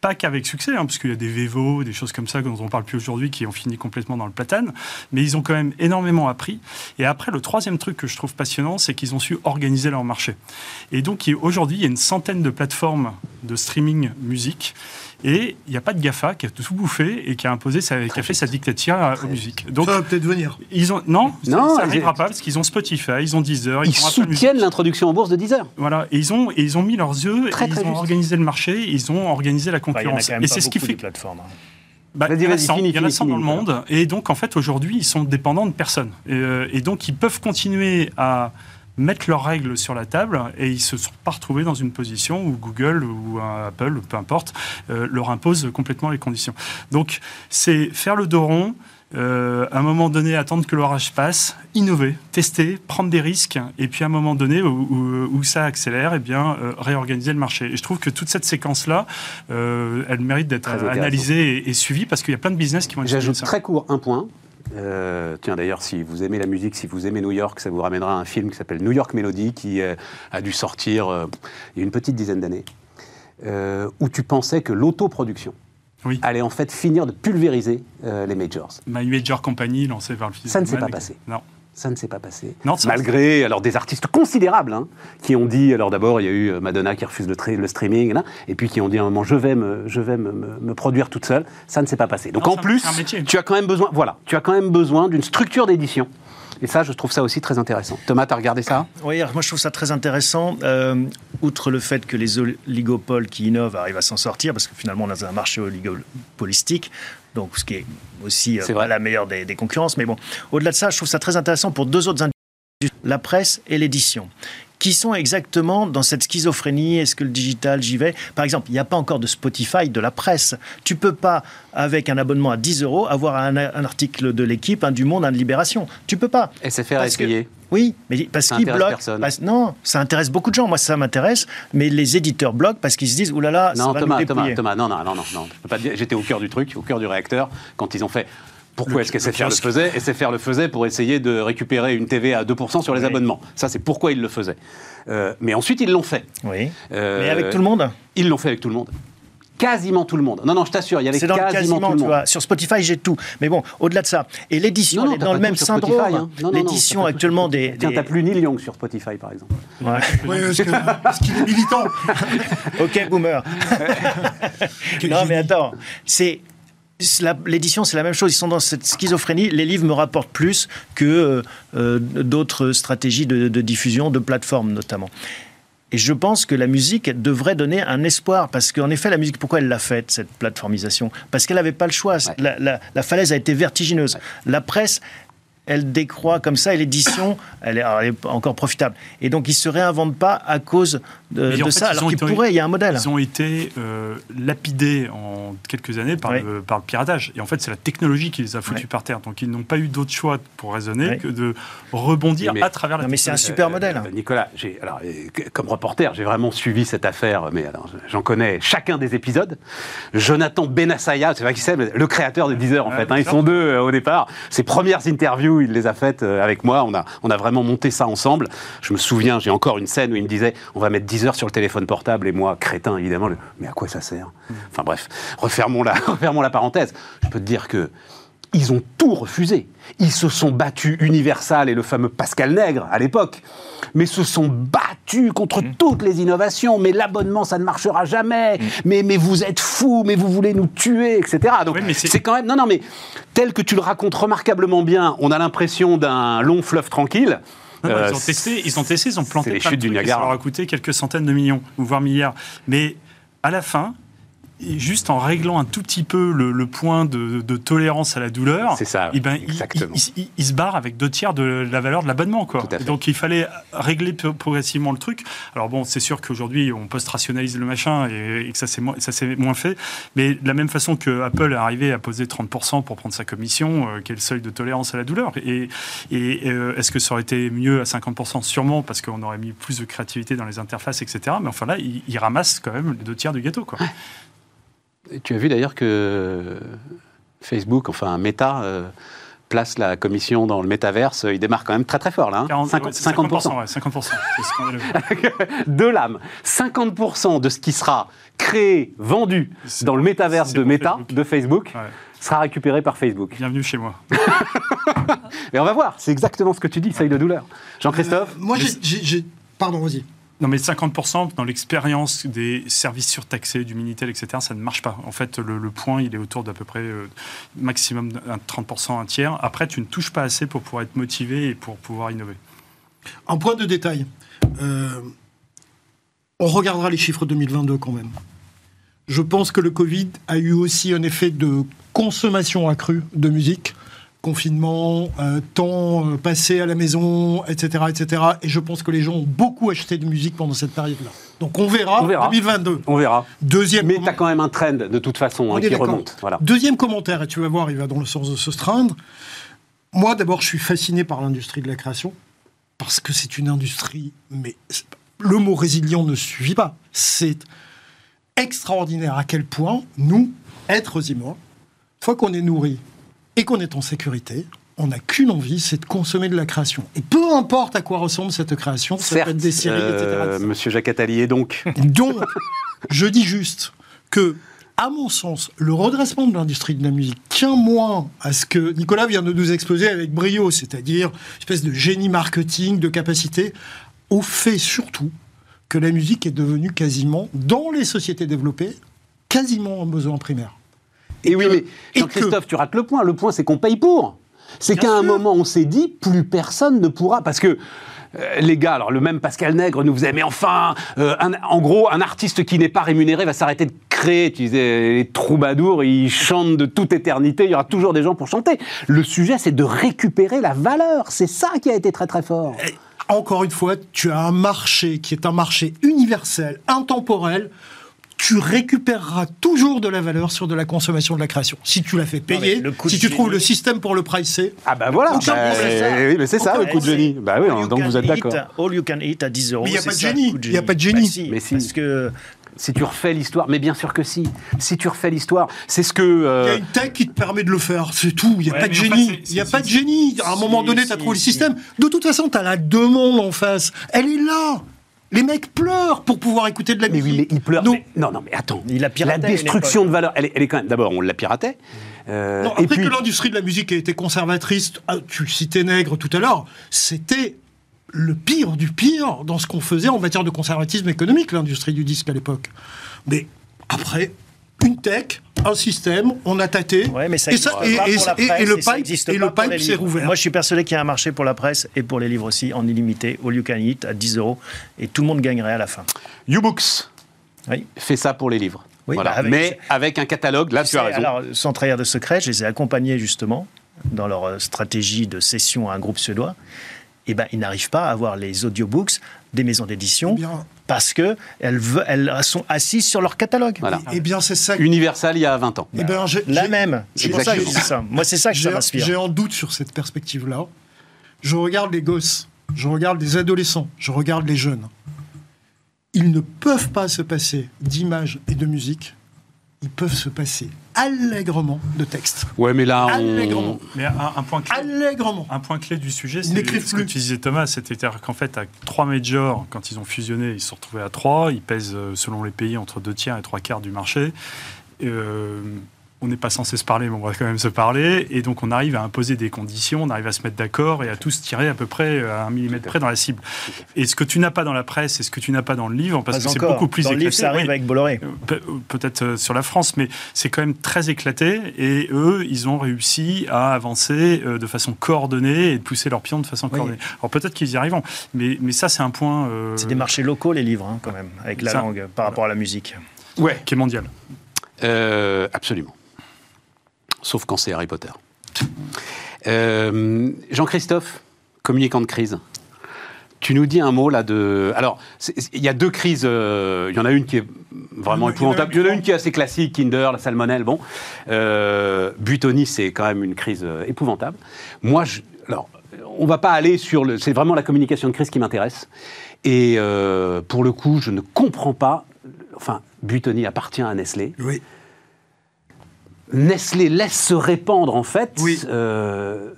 Pas qu'avec succès, hein, parce qu'il y a des Vevo, des choses comme ça dont on ne parle plus aujourd'hui, qui ont fini complètement dans le platane. Mais ils ont quand même énormément appris. Et après, le troisième truc que je trouve passionnant, c'est qu'ils ont su organiser leur marché. Et donc aujourd'hui, il y a une centaine de plateformes de streaming musique. Et il n'y a pas de GAFA qui a tout bouffé et qui a imposé sa, qui a fait sa dictature à- aux musiques. Donc, Ça va peut-être venir. ils ont, non, ça- Non, ça ils- n'arrivera pas parce qu'ils ont Spotify, ils ont Deezer, Ils Music. soutiennent l'introduction en bourse de 10 heures. Voilà, et ils ont, et ils ont mis leurs yeux, Très, et ils ont juste. organisé le marché, ils ont organisé la Enfin, Bah, il y en a concurrence. quand même et c'est ce qui fait plateformes. hein. bah, il y en a vas-y, 100, finis, il y en a finis, 100 dans le monde. Et donc, en fait, aujourd'hui, ils sont dépendants de personne. Et, euh, et donc, ils peuvent continuer à mettre leurs règles sur la table et ils se sont pas retrouvés dans une position où Google ou Apple, peu importe, euh, leur impose complètement les conditions. Donc, c'est faire le dos rond, euh, à un moment donné, attendre que l'orage passe, innover, tester, prendre des risques, et puis à un moment donné où, où- où ça accélère, eh bien, euh, réorganiser le marché. Et je trouve que toute cette séquence-là, euh, elle mérite d'être analysée et, et suivie parce qu'il y a plein de business qui vont J'ajoute très court un point. Euh, tiens, d'ailleurs, si vous aimez la musique, si vous aimez New York, ça vous ramènera à un film qui s'appelle New York Melody, qui euh, a dû sortir euh, il y a une petite dizaine d'années, où tu pensais que l'autoproduction Oui. allait en fait finir de pulvériser les majors. My Major Company, lancé par le fils Ça ne s'est pas passé. Non. Ça ne s'est pas passé. Non, Malgré alors des artistes considérables hein, qui ont dit alors d'abord il y a eu euh, Madonna qui refuse le, streaming là, et puis qui ont dit à un moment je vais me je vais me, me- me produire toute seule. Ça ne s'est pas passé. Donc Non, en plus tu as quand même besoin voilà tu as quand même besoin d'une structure d'édition. Et ça je trouve ça aussi très intéressant. Thomas t'as regardé ça? Oui, moi je trouve ça très intéressant. euh, outre le fait que les oligopoles qui innovent arrivent à s'en sortir, parce que finalement on est dans un marché oligopolistique, donc ce qui est aussi euh, pas la meilleure des, des concurrences. Mais bon, au-delà de ça, je trouve ça très intéressant pour deux autres industries, la presse et l'édition qui sont exactement dans cette schizophrénie. Est-ce que le digital, j'y vais? Par exemple, il n'y a pas encore de Spotify de la presse. Tu peux pas, avec un abonnement à 10 euros, avoir un, un article de l'équipe, un du Monde, un de Libération. Tu peux pas. SFR a Parce que- essayé. Oui, mais parce Ça qu'ils bloquent. non, ça intéresse beaucoup de gens. Moi, ça m'intéresse. Mais les éditeurs bloquent parce qu'ils se disent, oulala, ça Non va Thomas nous Thomas. Thomas non non non non non. J'étais au cœur du truc au cœur du réacteur quand ils ont fait pourquoi est-ce que le SFR le faisait SFR le faisait pour essayer de récupérer une TV à 2% sur les Oui. abonnements? Ça, c'est pourquoi ils le faisaient. Euh, mais ensuite, ils l'ont fait. Oui. Euh, Mais avec tout le monde? Ils l'ont fait avec tout le monde. Quasiment tout le monde. Non, non, je t'assure, il y avait C'est dans le quasiment, quasiment, tout le tu monde. vois. Sur Spotify, j'ai tout. Mais bon, au-delà de ça. Et l'édition, elle est dans le même syndrome. Hein. L'édition actuellement des. Spotify. Tiens, des- t'as plus Neil Young sur Spotify, par exemple. Ouais. Que- est-ce qu'il est militant Ok, boomer. Non, mais attends, c'est. L'édition, c'est la même chose. Ils sont dans cette schizophrénie. Les livres me rapportent plus que euh, euh, d'autres stratégies de, de diffusion, de plateformes notamment. Et je pense que la musique devrait donner un espoir, parce qu'en effet, la musique, pourquoi elle l'a faite, cette plateformisation? Parce qu'elle n'avait pas le choix. Ouais. La, la- la falaise a été vertigineuse. La presse, elle décroît comme ça, et l'édition, elle, elle est encore profitable. Et donc, ils ne se réinventent pas à cause de, de fait, ça, ils alors ont qu'il été- pourrait, il y a un modèle. Ils ont été euh, lapidés en quelques années par, le, par le piratage. Et en fait, c'est la technologie qui les a foutus par terre. Donc, ils n'ont pas eu d'autre choix pour raisonner que de rebondir Mais- à travers la Non, mais c'est un super modèle. Euh, Nicolas, j'ai- alors, euh, comme reporter, j'ai vraiment suivi cette affaire, mais alors, j'en connais chacun des épisodes. Jonathan Benassaya, c'est vrai qui c'est, mais le créateur de Deezer en fait. hein, ils sont deux euh, au départ. Ses premières interviews, il les a faites euh, avec moi. On a, on a vraiment monté ça ensemble. Je me souviens, j'ai encore une scène où il me disait on va mettre Deezer sur le téléphone portable et moi, crétin évidemment, le, mais à quoi ça sert? Enfin bref, refermons la, refermons la parenthèse. Je peux te dire que ils ont tout refusé. Ils se sont battus, Universal et le fameux Pascal Nègre à l'époque, mais se sont battus contre Mmh. toutes les innovations. Mais l'abonnement, ça ne marchera jamais. Mmh. Mais, mais vous êtes fous, mais vous voulez nous tuer, etc. Donc Oui, c'est quand même. Non, non, mais tel que tu le racontes remarquablement bien, on a l'impression d'un long fleuve tranquille. Non, non, Euh, ils ont testé, ils ont testé, ils ont planté les plein chutes du trucs Niagara. Ça leur a coûté quelques centaines de millions, voire milliards. Mais à la fin, et juste en réglant un tout petit peu le, le point de, de tolérance à la douleur, C'est ça, eh ben, il- exactement. il, il- il se barre avec deux tiers de la valeur de l'abonnement. quoi. Donc il fallait régler pro- progressivement le truc. Alors bon, c'est sûr qu'aujourd'hui on post-rationalise le machin et, et que ça c'est moins, ça, c'est moins fait. Mais de la même façon que Apple est arrivé à poser 30% pour prendre sa commission, euh, qui est le seuil de tolérance à la douleur? Et, et, euh, est-ce que ça aurait été mieux à 50% Sûrement, parce qu'on aurait mis plus de créativité dans les interfaces, etc. Mais enfin là, il, ramasse quand même les deux tiers du gâteau. Quoi. Tu as vu d'ailleurs que Facebook, enfin Meta, euh, place la commission dans le métaverse. Il démarre quand même très très fort là. hein. 40, 50%. ouais, c'est 50%. ouais, 50%. C'est scandaleux. de l'âme. 50% de ce qui sera créé, vendu C'est dans le métaverse de Meta, Facebook. de Facebook, Ouais. sera récupéré par Facebook. Bienvenue chez moi. Et on va voir, c'est exactement ce que tu dis, seuil de douleur. Jean-Christophe Euh, Moi, j'ai- j'ai. j'ai- Pardon, vas-y. Non, mais 50% dans l'expérience des services surtaxés, du Minitel, etc., ça ne marche pas. En fait, le, point, il est autour d'à peu près euh, maximum de- un 30%, un tiers. Après, tu ne touches pas assez pour pouvoir être motivé et pour pouvoir innover. Un point de détail. Euh, on regardera les chiffres 2022 quand même. Je pense que le Covid a eu aussi un effet de consommation accrue de musique. Confinement, euh, temps euh, passé à la maison, etc., etc. Et je pense que les gens ont beaucoup acheté de musique pendant cette période-là. Donc on verra, On verra. 2022. On verra. Deuxième Mais tu as quand même un trend de toute façon On hein, qui remonte. Voilà. Deuxième commentaire, et tu vas voir, il va dans le sens de se straindre. Moi, d'abord, je suis fasciné par l'industrie de la création, parce que c'est une industrie, mais le mot résilient ne suffit pas. C'est extraordinaire à quel point, nous, êtres humains, une fois qu'on est nourri et qu'on est en sécurité, on n'a qu'une envie, c'est de consommer de la création. Et peu importe à quoi ressemble cette création, ça Certes, peut être des séries, euh, etc. Monsieur Jacques Attali, et donc Donc, je dis juste que, à mon sens, le redressement de l'industrie de la musique tient moins à ce que Nicolas vient de nous exposer avec brio, c'est-à-dire une espèce de génie marketing, de capacité, au fait surtout que la musique est devenue quasiment, dans les sociétés développées, quasiment un besoin primaire. Et oui, que- mais Jean-Christophe, tu rates le point. Le point, c'est qu'on paye pour. C'est qu'à un moment, on s'est dit, plus personne ne pourra. Parce que. euh, les gars, alors le même Pascal Nègre nous faisait, mais enfin, euh, un- en gros, un artiste qui n'est pas rémunéré va s'arrêter de créer. Tu disais, les troubadours, ils chantent de toute éternité, il y aura toujours des gens pour chanter. Le sujet, c'est de récupérer la valeur. C'est ça qui a été très très fort. Et encore une fois, tu as un marché qui est un marché universel, intemporel. Tu récupéreras toujours de la valeur sur de la consommation de la création. Si tu la fais payer, le coup si tu trouves le système pour le pricer, Ah bah voilà, bah, problème. oui, mais c'est ça le coup de c'est- génie. Bah oui, All donc vous êtes d'accord. All you can eat à 10 euros. Mais il y a c'est pas de ça, génie. Il y a pas de génie. Bah si, Mais si. Parce que Si tu refais l'histoire, mais bien sûr que si. Si tu refais l'histoire, c'est ce que. euh, il y a une tech qui te permet de le faire, c'est tout. Il n'y a Ouais, pas de mais en fait, génie. c'est- Il n'y a c'est- pas de c'est- génie. À un moment donné, tu as trouvé le système. De toute façon, tu as la demande en face. Elle est là. Les mecs pleurent pour pouvoir écouter de la Mais musique. oui, mais il pleure. Nous- mais- non, non, mais attends. Il a piraté La destruction de valeur, elle est, elle est quand même. D'abord, on l'a piraté. Euh, Non, et après puis, que l'industrie de la musique a été conservatrice, ah, tu citais Nègre tout à l'heure, c'était le pire du pire dans ce qu'on faisait en matière de conservatisme économique, l'industrie du disque à l'époque. Mais après, une tech, un système, on a tâté, Ouais, mais ça et, ça- pas et- pour le pipe, et le pipe s'est rouvert. Moi, je suis persuadé qu'il y a un marché pour la presse et pour les livres aussi en illimité, au lieu qu'un hit à 10 euros, et tout le monde gagnerait à la fin. U-Books Oui. fait ça pour les livres. Oui, Voilà. bah, avec- mais avec un catalogue, là, tu, sais, as raison. Alors, sans trahir de secret, je les ai accompagnés justement dans leur euh, stratégie de cession à un groupe suédois. Et ben, ils n'arrivent pas à avoir les audiobooks des maisons d'édition Eh bien- parce que elles, sont assises sur leur catalogue. Voilà. Eh bien, c'est ça. Universal, il y a 20 ans. Eh ben, j'ai- La j'ai- même. C'est pour ça que je dis ça. Moi, c'est ça que ça J'ai m'inspire. j'ai un doute sur cette perspective-là. Je regarde les gosses, je regarde les adolescents, je regarde les jeunes. Ils ne peuvent pas se passer d'images et de musique. Ils peuvent se passer allègrement de textes. Ouais, mais là, on... Allègrement. Mais un, un point clé. Allègrement. Un point clé du sujet, c'est ce que tu disais Thomas, c'est-à-dire qu'en fait, à trois majors, quand ils ont fusionné, ils se sont retrouvés à trois. Ils pèsent, euh, selon les pays, entre deux tiers et trois quarts du marché. Euh, on n'est pas censé se parler, mais on va quand même se parler. Et donc, on arrive à imposer des conditions, on arrive à se mettre d'accord et à tous tirer à peu près à un millimètre près dans la cible. Et ce que tu n'as pas dans la presse et ce que tu n'as pas dans le livre, parce Pas que c'est beaucoup plus Dans le livre, éclaté. ça arrive oui. avec Bolloré. Euh, Pe- Peut-être euh, sur la France, mais c'est quand même très éclaté. Et eux, ils ont réussi à avancer euh, de façon coordonnée et de pousser leurs pions de façon Oui. coordonnée. Alors peut-être qu'ils y arriveront, mais, mais ça, c'est un point euh, C'est des marchés locaux, les livres, hein, quand même, avec la Ça. langue par rapport à la musique. Ouais, qui est mondial. euh, absolument. Sauf quand c'est Harry Potter. Euh, Jean-Christophe, communicant de crise. Tu nous dis un mot là de. Alors, il y a deux crises. euh, Il y en a une qui est vraiment épouvantable. Il y en a une qui est assez classique, Kinder, la salmonelle. Bon, euh, Buitoni, c'est quand même une crise euh, épouvantable. Moi, je, alors, on va pas aller sur le. C'est vraiment la communication de crise qui m'intéresse. Et euh, pour le coup, je ne comprends pas. Enfin, Buitoni appartient à Nestlé. Oui. Nestlé laisse se répandre en fait Oui. euh,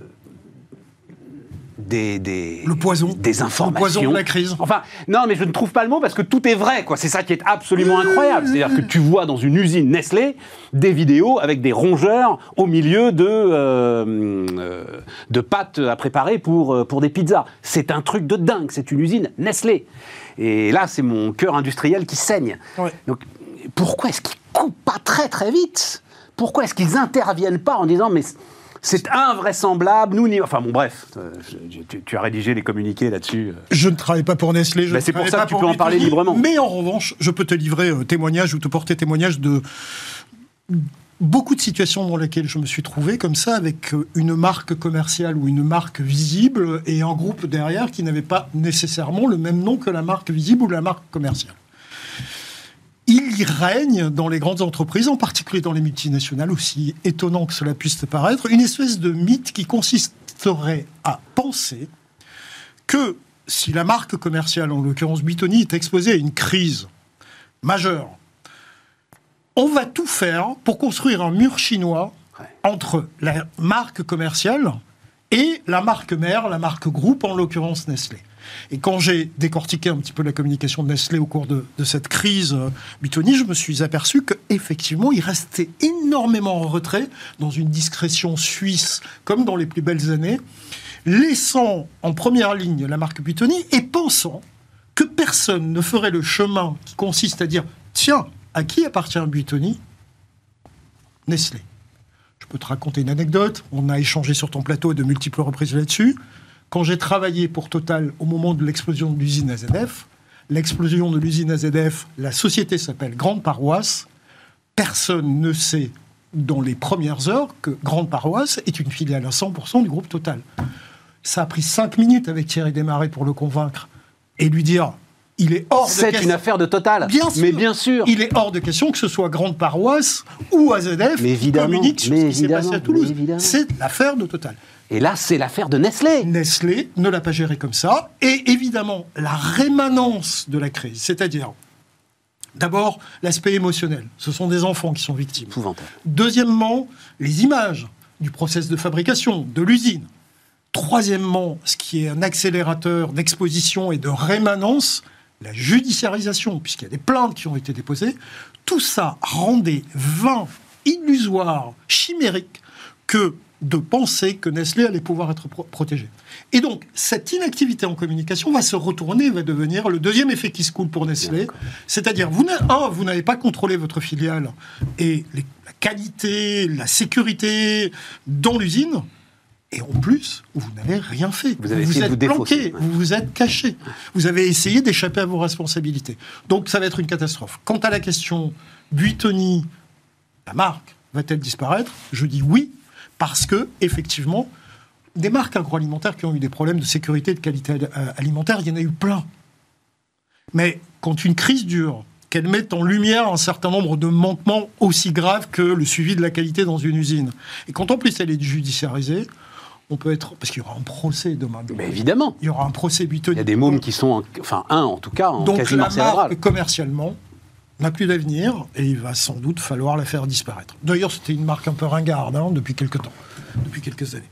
des, des Le poison. des informations. Le poison de la crise. Enfin, non, mais je ne trouve pas le mot parce que tout est vrai, quoi. C'est ça qui est absolument incroyable. C'est-à-dire que tu vois dans une usine Nestlé des vidéos avec des rongeurs au milieu de euh, euh, de pâtes à préparer pour euh, pour des pizzas. C'est un truc de dingue. C'est une usine Nestlé. Et là, c'est mon cœur industriel qui saigne. Ouais. Donc, pourquoi est-ce qu'ils coupent pas très très vite? Pourquoi est-ce qu'ils interviennent pas en disant mais c'est invraisemblable, nous n'y... Enfin bon, bref, euh, je- tu, tu as rédigé les communiqués là-dessus. euh. Je ne travaille pas pour Nestlé. je ne c'est pour ça que tu peux en parler librement. Mais en revanche, je peux te livrer euh, témoignage ou te porter témoignage de beaucoup de situations dans lesquelles je me suis trouvé comme ça, avec une marque commerciale ou une marque visible et un groupe derrière qui n'avait pas nécessairement le même nom que la marque visible ou la marque commerciale. Il y règne dans les grandes entreprises, en particulier dans les multinationales, aussi étonnant que cela puisse te paraître, une espèce de mythe qui consisterait à penser que si la marque commerciale, en l'occurrence Buitoni, est exposée à une crise majeure, on va tout faire pour construire un mur chinois entre la marque commerciale et la marque mère, la marque groupe, en l'occurrence Nestlé. Et quand j'ai décortiqué un petit peu la communication de Nestlé au cours de, cette crise euh, Butoni, je me suis aperçu qu'effectivement, il restait énormément en retrait, dans une discrétion suisse, comme dans les plus belles années, laissant en première ligne la marque Butoni et pensant que personne ne ferait le chemin qui consiste à dire tiens, à qui appartient Butoni Nestlé. Je peux te raconter une anecdote. On a échangé sur ton plateau de multiples reprises là-dessus. Quand j'ai travaillé pour Total au moment de l'explosion de l'usine AZF, l'explosion de l'usine AZF, la société s'appelle Grande Paroisse. Personne ne sait dans les premières heures que Grande Paroisse est une filiale à 100% du groupe Total. Ça a pris cinq minutes avec Thierry Desmarais pour le convaincre et lui dire il est hors de C'est une affaire de Total. Bien sûr. Mais bien sûr. Il est hors de question que ce soit Grande Paroisse ou AZF mais évidemment, communique sur ce qui s'est passé à Toulouse. C'est l'affaire de Total. Et là, c'est l'affaire de Nestlé. Nestlé ne l'a pas géré comme ça. Et évidemment, la rémanence de la crise, c'est-à-dire D'abord, l'aspect émotionnel. Ce sont des enfants qui sont victimes. Deuxièmement, les images du process de fabrication, de l'usine. Troisièmement, ce qui est un accélérateur d'exposition et de rémanence, la judiciarisation, puisqu'il y a des plaintes qui ont été déposées. Tout ça rendait vain, illusoire, chimérique que de penser que Nestlé allait pouvoir être protégé. Et donc, cette inactivité en communication va se retourner, va devenir le deuxième effet qui se coule pour Nestlé. C'est-à-dire, vous, vous n'avez pas contrôlé votre filiale et la qualité, la sécurité dans l'usine. Et en plus, vous n'avez rien fait. Vous, avez vous êtes planqué, vous vous êtes caché. Vous avez essayé d'échapper à vos responsabilités. Donc ça va être une catastrophe. Quant à la question Buitoni, la marque, va-t-elle disparaître? Je dis oui, parce que, effectivement, des marques agroalimentaires qui ont eu des problèmes de sécurité et de qualité euh, alimentaire, il y en a eu plein. Mais quand une crise dure, qu'elle mette en lumière un certain nombre de manquements aussi graves que le suivi de la qualité dans une usine, et quand en plus elle est judiciarisée, on peut être. Parce qu'il y aura un procès demain. Mais évidemment. Il y aura un procès butonnier. Il y a des mômes qui sont. enfin, un en tout cas, en Donc, la marque, commercialement, n'a plus d'avenir et il va sans doute falloir la faire disparaître. D'ailleurs, c'était une marque un peu ringarde hein, depuis quelques temps, depuis quelques années.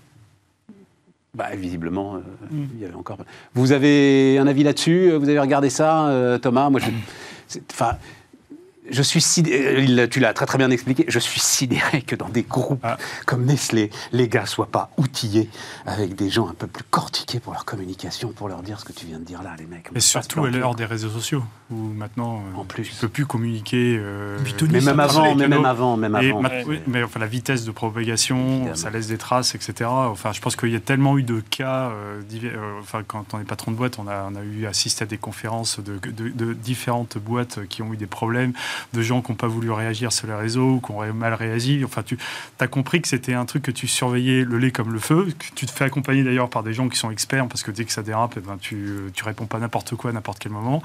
Bah, visiblement, euh, mm. il y avait encore. Vous avez un avis là-dessus? Vous avez regardé ça, euh, Thomas? Moi, je. Enfin, je suis sidéré, tu l'as très très bien expliqué, je suis sidéré que dans des groupes ah. comme Nestlé, les gars soient pas outillés avec des gens un peu plus cortiqués pour leur communication, pour leur dire ce que tu viens de dire là, les mecs. Et surtout à l'heure des réseaux sociaux, où maintenant euh, en plus. tu peux plus communiquer. Euh, mais même avant, mais même avant, même avant. mais enfin la vitesse de propagation, ça laisse des traces, etc. Enfin, je pense qu'il y a tellement eu de cas. Euh, enfin, quand on est patron de boîte, on a, on a eu assisté à des conférences de, de différentes boîtes qui ont eu des problèmes de gens qui n'ont pas voulu réagir sur les réseaux, qui ont mal réagi. Enfin, tu as compris que c'était un truc que tu surveillais le lait comme le feu. Que tu te fais accompagner d'ailleurs par des gens qui sont experts, parce que dès que ça dérape, eh ben, tu, tu réponds pas n'importe quoi à n'importe quel moment.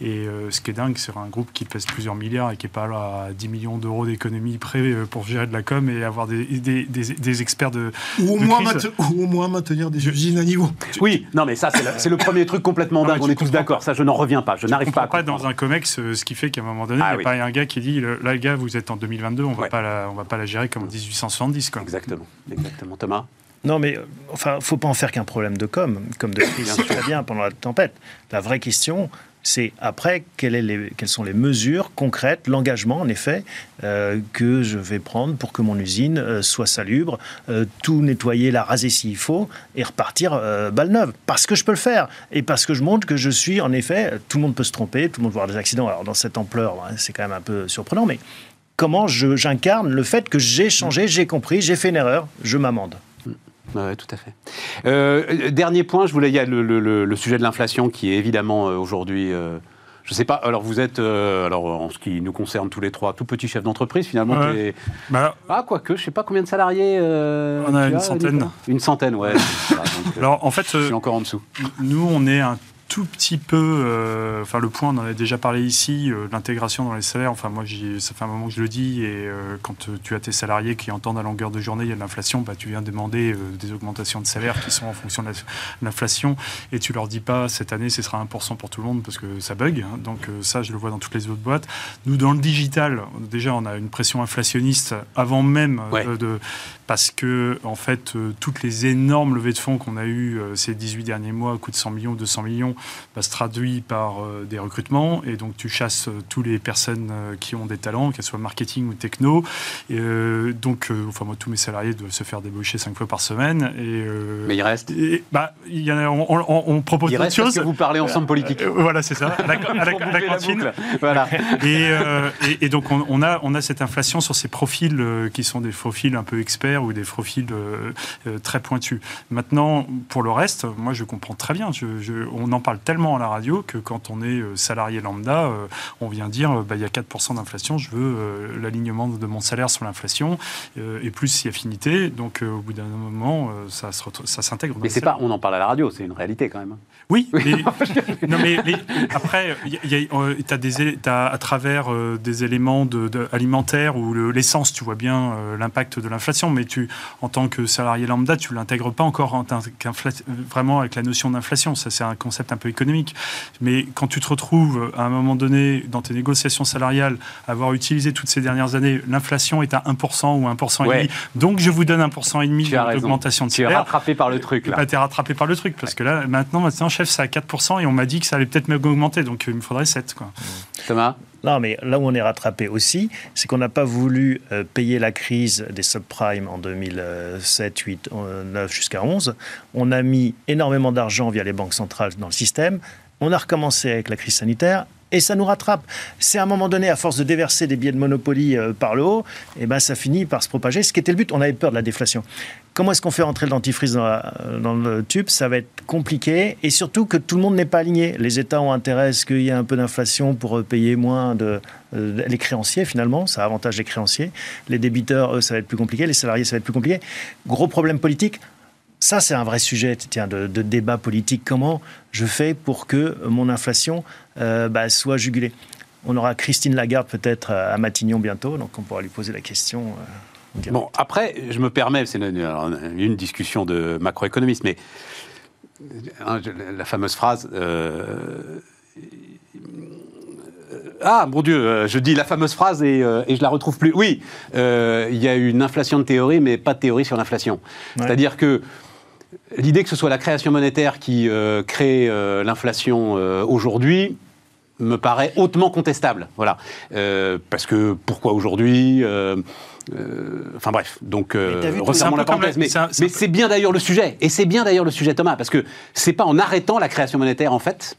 Et euh, ce qui est dingue, c'est un groupe qui pèse plusieurs milliards et qui est pas là à 10 millions d'euros d'économie près euh, pour gérer de la com et avoir des, des, des, experts de. Ou au, moins ou au moins maintenir des usines à niveau. Oui, non, mais ça, c'est le, premier truc complètement dingue. on est tous d'accord. Ça, je n'en reviens pas. Je n'arrive pas à. pas dans un COMEX, euh, ce qui fait qu'à un moment donné, ah il n'y a pas un gars qui dit là, gars, vous êtes en 2022, on va pas la, on va pas la gérer comme en 1870. Quoi. Exactement, exactement. Thomas non, mais enfin, faut pas en faire qu'un problème de com, comme de crise. très bien pendant la tempête. La vraie question, c'est après quelles, sont les mesures concrètes, l'engagement en effet, euh, que je vais prendre pour que mon usine euh, soit salubre, euh, tout nettoyer, la raser s'il faut, et repartir balle neuve. Parce que je peux le faire, et parce que je montre que je suis en effet, tout le monde peut se tromper, tout le monde peut des accidents. Alors dans cette ampleur, hein, c'est quand même un peu surprenant, mais comment j'incarne le fait que j'ai changé, j'ai compris, j'ai fait une erreur, je m'amende. Oui, tout à fait. Euh, dernier point, je voulais, il y a le, sujet de l'inflation qui est évidemment euh, aujourd'hui. Euh, je ne sais pas. Alors vous êtes, alors en ce qui nous concerne tous les trois, tout petits chefs d'entreprise finalement. Bah, ah quoique, je sais pas combien de salariés. on a une centaine. Une centaine, ouais. alors en fait, je suis encore en dessous. Nous, on est un tout petit peu, euh, enfin le point, on en a déjà parlé ici, euh, l'intégration dans les salaires. Enfin moi, ça fait un moment que je le dis, et euh, quand tu as tes salariés qui entendent à longueur de journée, il y a de l'inflation, bah, tu viens demander des augmentations de salaire qui sont en fonction de l'inflation, et tu leur dis pas cette année ce sera 1% pour tout le monde parce que ça bug. Hein. donc ça, je le vois dans toutes les autres boîtes. Nous, dans le digital, déjà, on a une pression inflationniste avant même de parce que en fait toutes les énormes levées de fonds qu'on a eues ces 18 derniers mois, coût de 100 millions, 200 millions, bah, se traduit par euh, des recrutements et donc tu chasses toutes les personnes qui ont des talents, qu'elles soient marketing ou techno. Et, donc, enfin moi tous mes salariés doivent se faire débaucher cinq fois par semaine. Et, Mais il reste. bah, il y en a, on, propose il reste. Parce que vous parlez ensemble politique. voilà, c'est ça. À la, cantine. voilà. Et, et, donc on, a on a cette inflation sur ces profils qui sont des profils un peu experts ou des profils euh, euh, très pointus. Maintenant, pour le reste, moi je comprends très bien. on en parle tellement à la radio que quand on est euh, salarié lambda, on vient dire bah, il y a 4% d'inflation, je veux l'alignement de mon salaire sur l'inflation et plus si affinité. Donc au bout d'un moment, ça, ça s'intègre. Mais c'est pas, on en parle à la radio, c'est une réalité quand même. Oui, mais, non, mais, après, tu as, à travers des éléments de, alimentaires ou l'essence, tu vois bien l'impact de l'inflation, mais tu, en tant que salarié lambda, tu l'intègres pas encore en vraiment avec la notion d'inflation. Ça, c'est un concept un peu économique. Mais quand tu te retrouves à un moment donné dans tes négociations salariales, avoir utilisé toutes ces dernières années, l'inflation est à 1% ou 1% et demi. Donc, je vous donne 1% et demi d'augmentation de salaire. Tu es rattrapé par le truc, là. Bah, tu es rattrapé par le truc. Parce que là, maintenant, maintenant, chef, c'est à 4% et on m'a dit que ça allait peut-être augmenter. Donc, il me faudrait 7, quoi. Thomas? Non, mais là où on est rattrapé aussi, c'est qu'on n'a pas voulu euh, payer la crise des subprimes en 2007, 8, 9 jusqu'à 11. On a mis énormément d'argent via les banques centrales dans le système. On a recommencé avec la crise sanitaire et ça nous rattrape. C'est à un moment donné, à force de déverser des billets de Monopoly euh, par le haut, et eh ben ça finit par se propager, ce qui était le but. On avait peur de la déflation. Comment est-ce qu'on fait rentrer le dentifrice dans, le tube? Ça va être compliqué et surtout que tout le monde n'est pas aligné. Les États ont intérêt à ce qu'il y ait un peu d'inflation pour euh, payer moins de, euh, les créanciers finalement, ça avantage les créanciers. Les débiteurs, eux, ça va être plus compliqué. Les salariés, ça va être plus compliqué. Gros problème politique. Ça, c'est un vrai sujet tiens, de, débat politique. Comment je fais pour que mon inflation euh, bah, soit jugulée? On aura Christine Lagarde peut-être à Matignon bientôt, donc on pourra lui poser la question. Bon, après, je me permets, c'est une, discussion de macroéconomiste, mais hein, la fameuse phrase. Euh, ah, mon Dieu, je dis la fameuse phrase et, et je la retrouve plus. Oui, il y a une inflation de théorie, mais pas de théorie sur l'inflation. C'est-à-dire que L'idée que ce soit la création monétaire qui euh, crée euh, l'inflation euh, aujourd'hui me paraît hautement contestable. Voilà. parce que pourquoi aujourd'hui enfin bref, donc refermons la parenthèse. Mais, mais c'est bien d'ailleurs le sujet, et c'est bien d'ailleurs le sujet Thomas, parce que c'est pas en arrêtant la création monétaire en fait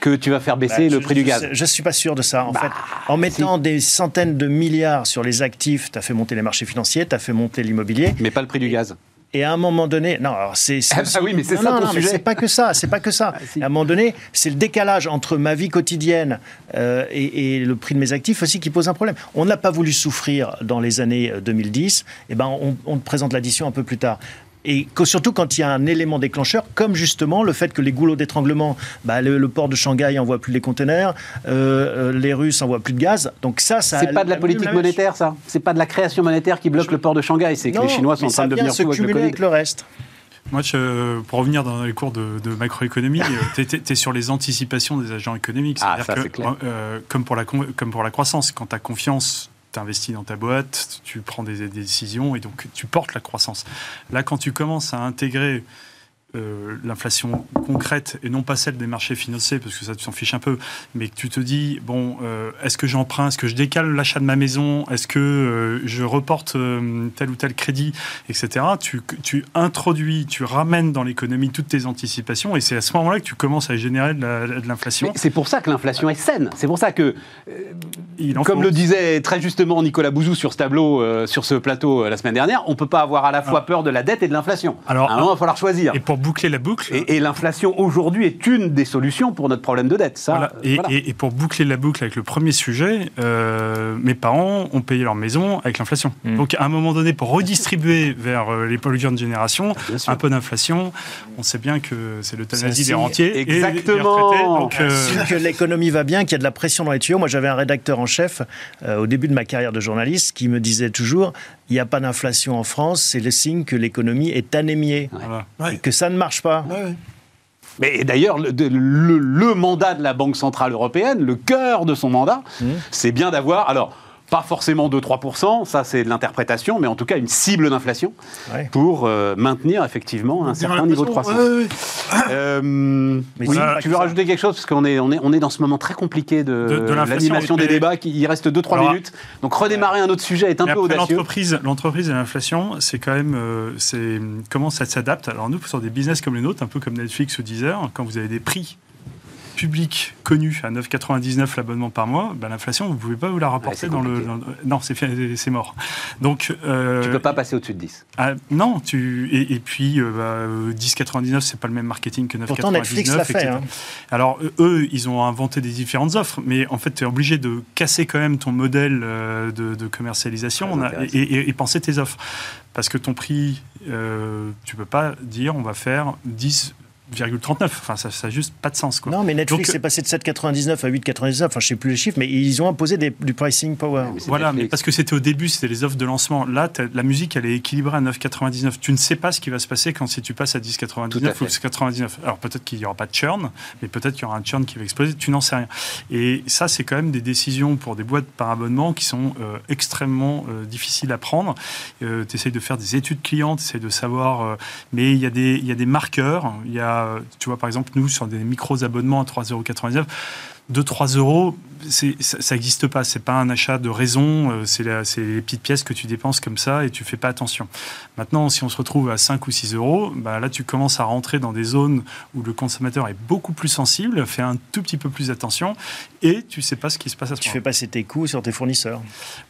que tu vas faire baisser bah, le prix du gaz. Je ne suis pas sûr de ça. En bah, fait, en mettant des centaines de milliards sur les actifs, tu as fait monter les marchés financiers, tu as fait monter l'immobilier. Mais pas le prix du gaz. Et à un moment donné, non, c'est. Ah bah oui, mais c'est ça ton sujet. C'est pas que ça, c'est pas que ça. Ah, à un moment donné, c'est le décalage entre ma vie quotidienne euh, et, le prix de mes actifs aussi qui pose un problème. On n'a pas voulu souffrir dans les années 2010. Euh, et ben, on, on présente l'addition un peu plus tard et surtout quand il y a un élément déclencheur, comme justement le fait que les goulots d'étranglement, bah, le, port de Shanghai n'envoie plus les conteneurs, euh, euh, les Russes n'envoient plus de gaz. Donc ça, ça. C'est pas de la politique monétaire, ça. C'est pas de la création monétaire qui bloque le port de Shanghai. C'est que les Chinois sont en train de devenir fous avec le avec le reste. Moi, pour revenir dans les cours de, macroéconomie, tu es, sur les anticipations des agents économiques. Ah, ça, que, clair. Euh, comme, pour la, comme pour la croissance, quand tu as confiance tu investis dans ta boîte, tu prends des, décisions et donc tu portes la croissance. Là, quand tu commences à intégrer euh, l'inflation concrète et non pas celle des marchés financiers, parce que ça, tu s'en fiche un peu, mais que tu te dis, bon, euh, est-ce que j'emprunte, est-ce que je décale l'achat de ma maison, est-ce que euh, je reporte tel ou tel crédit, etc. Tu, tu introduis, tu ramènes dans l'économie toutes tes anticipations et c'est à ce moment-là que tu commences à générer de l'inflation. C'est pour ça que l'inflation est saine. C'est pour ça que, comme le disait très justement Nicolas Bouzou sur ce tableau, sur ce plateau la semaine dernière, on ne peut pas avoir à la fois peur de la dette et de l'inflation. Alors, à un moment, il va falloir choisir. Et pour pour boucler la boucle. Et, et l'inflation aujourd'hui est une des solutions pour notre problème de dette. Ça, Voilà. Et, voilà. et- et pour boucler la boucle avec le premier sujet, euh, mes parents ont payé leur maison avec l'inflation. Mm. Donc à un moment donné, pour redistribuer vers euh, les polluants de génération, Bien sûr. un peu d'inflation, on sait bien que c'est l'euthanasie des rentiers et des- Exactement. Donc, euh, que l'économie va bien, qu'il y a de la pression dans les tuyaux. Moi, j'avais un rédacteur en chef euh, au début de ma carrière de journaliste qui me disait toujours il n'y a pas d'inflation en France, c'est le signe que l'économie est anémiée voilà. Ouais. et que ça ne marche pas. Ouais, ouais. Mais d'ailleurs, le, de- le- le mandat de la Banque Centrale Européenne, le cœur de son mandat, c'est bien d'avoir, alors, pas forcément 2-3%, ça c'est de l'interprétation, mais en tout cas une cible d'inflation Ouais. pour euh, maintenir effectivement un certain niveau de croissance. Ouais, ouais. Euh, Mais oui, tu que veux ça. rajouter quelque chose? Parce qu'on est, on est, on est dans ce moment très compliqué de, De- de l'inflation, l'animation des débats. Qui, il reste 2-3 Alors, minutes. Donc redémarrer un autre sujet est un peu après, audacieux. l'entreprise, l'entreprise et l'inflation, c'est quand même, euh, c'est comment ça s'adapte? Alors nous, sur des business comme les nôtres, un peu comme Netflix ou Deezer, quand vous avez des prix publics connus à 9,99 l'abonnement par mois, ben, l'inflation, vous pouvez pas vous la rapporter dans, le, dans Non, c'est mort. Donc, euh, Tu peux pas passer au-dessus de 10. ah, non, tu et, et puis euh, bah, euh, 10,99 c'est pas le même marketing que 9,99. Pourtant, Netflix l'a fait. etc. hein. Alors eux, ils ont inventé des différentes offres, mais en fait, tu es obligé de casser quand même ton modèle euh, de, de commercialisation on a- et, et- et penser tes offres. Parce que ton prix, euh, tu peux pas dire on va faire 10,39. Enfin, ça n'a juste pas de sens. Quoi. Non, mais Netflix Donc, est passé de 7,99 à 8,99. Enfin, je sais plus les chiffres, mais ils ont imposé des- du pricing power. Mais Voilà, Netflix. mais parce que c'était au début, c'était les offres de lancement. Là, la musique, elle est équilibrée à 9,99. Tu ne sais pas ce qui va se passer quand si tu passes à Tout à 10,99 fait. ou 99. Alors peut-être qu'il n'y aura pas de churn, mais peut-être qu'il y aura un churn qui va exploser. Tu n'en sais rien. Et ça, c'est quand même des décisions pour des boîtes par abonnement qui sont euh, extrêmement euh, difficiles à prendre. tu essayes de faire des études clients, tu essayes de savoir. euh, mais il y, a des- il y a des marqueurs. Il y a, tu vois, par exemple, nous, sur des micros abonnements à 3,99 2-3 euros, ça n'existe pas. C'est pas un achat de raison. euh, C'est les petites pièces que tu dépenses comme ça et tu fais pas attention. Maintenant, si on se retrouve à 5 ou 6 euros, bah là, tu commences à rentrer dans des zones où le consommateur est beaucoup plus sensible, fait un tout petit peu plus attention et tu sais pas ce qui se passe à ce Tu moment. fais passer tes coûts sur tes fournisseurs.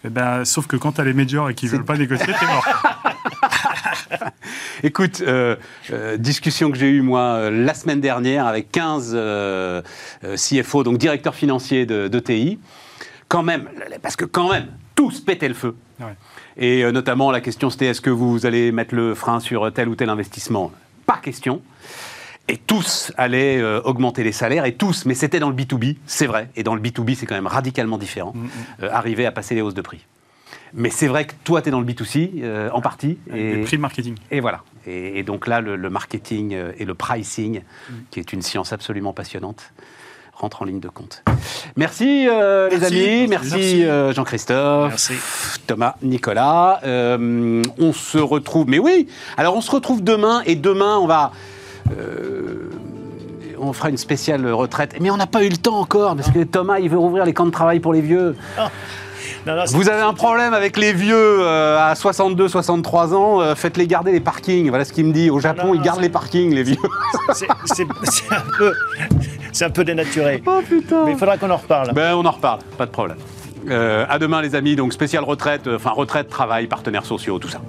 Eh ben, sauf que quand tu as les majors et qu'ils veulent pas négocier, t'es mort. Écoute, euh, euh, discussion que j'ai eue moi euh, la semaine dernière avec 15 euh, euh, CFO, donc directeurs financiers de, de TI. Quand même, parce que quand même, tous pétaient le feu. Ouais. Et notamment la question c'était est-ce que vous allez mettre le frein sur tel ou tel investissement? Pas question. Et tous allaient euh, augmenter les salaires, et tous, mais c'était dans le B2B, c'est vrai. Et dans le B2B, c'est quand même radicalement différent, euh, arriver à passer les hausses de prix. Mais c'est vrai que toi, tu es dans le B2C, euh, en partie. Avec des prix marketing. Et voilà. Et, et donc là, le, le marketing euh, et le pricing, qui est une science absolument passionnante, rentre en ligne de compte. Merci, euh, les amis. Merci. Merci, euh, Jean-Christophe. Merci. Thomas, Nicolas. On se retrouve. Mais oui, alors on se retrouve demain. Et demain, on va. on fera une spéciale retraite. Mais on n'a pas eu le temps encore, parce que Thomas, il veut rouvrir les camps de travail pour les vieux. Non, non, c'est- Vous avez un problème avec les vieux euh, à 62, 63 ans, euh, faites-les garder les parkings. Voilà ce qu'il me dit. Au Japon, non, ils gardent les parkings, les vieux. c'est- un peu, c'est un peu dénaturé. Oh putain. Mais il faudra qu'on en reparle. Ben, on en reparle, pas de problème. Euh, à demain, les amis. Donc, spéciale retraite, euh, enfin, retraite, travail, partenaires sociaux, tout ça.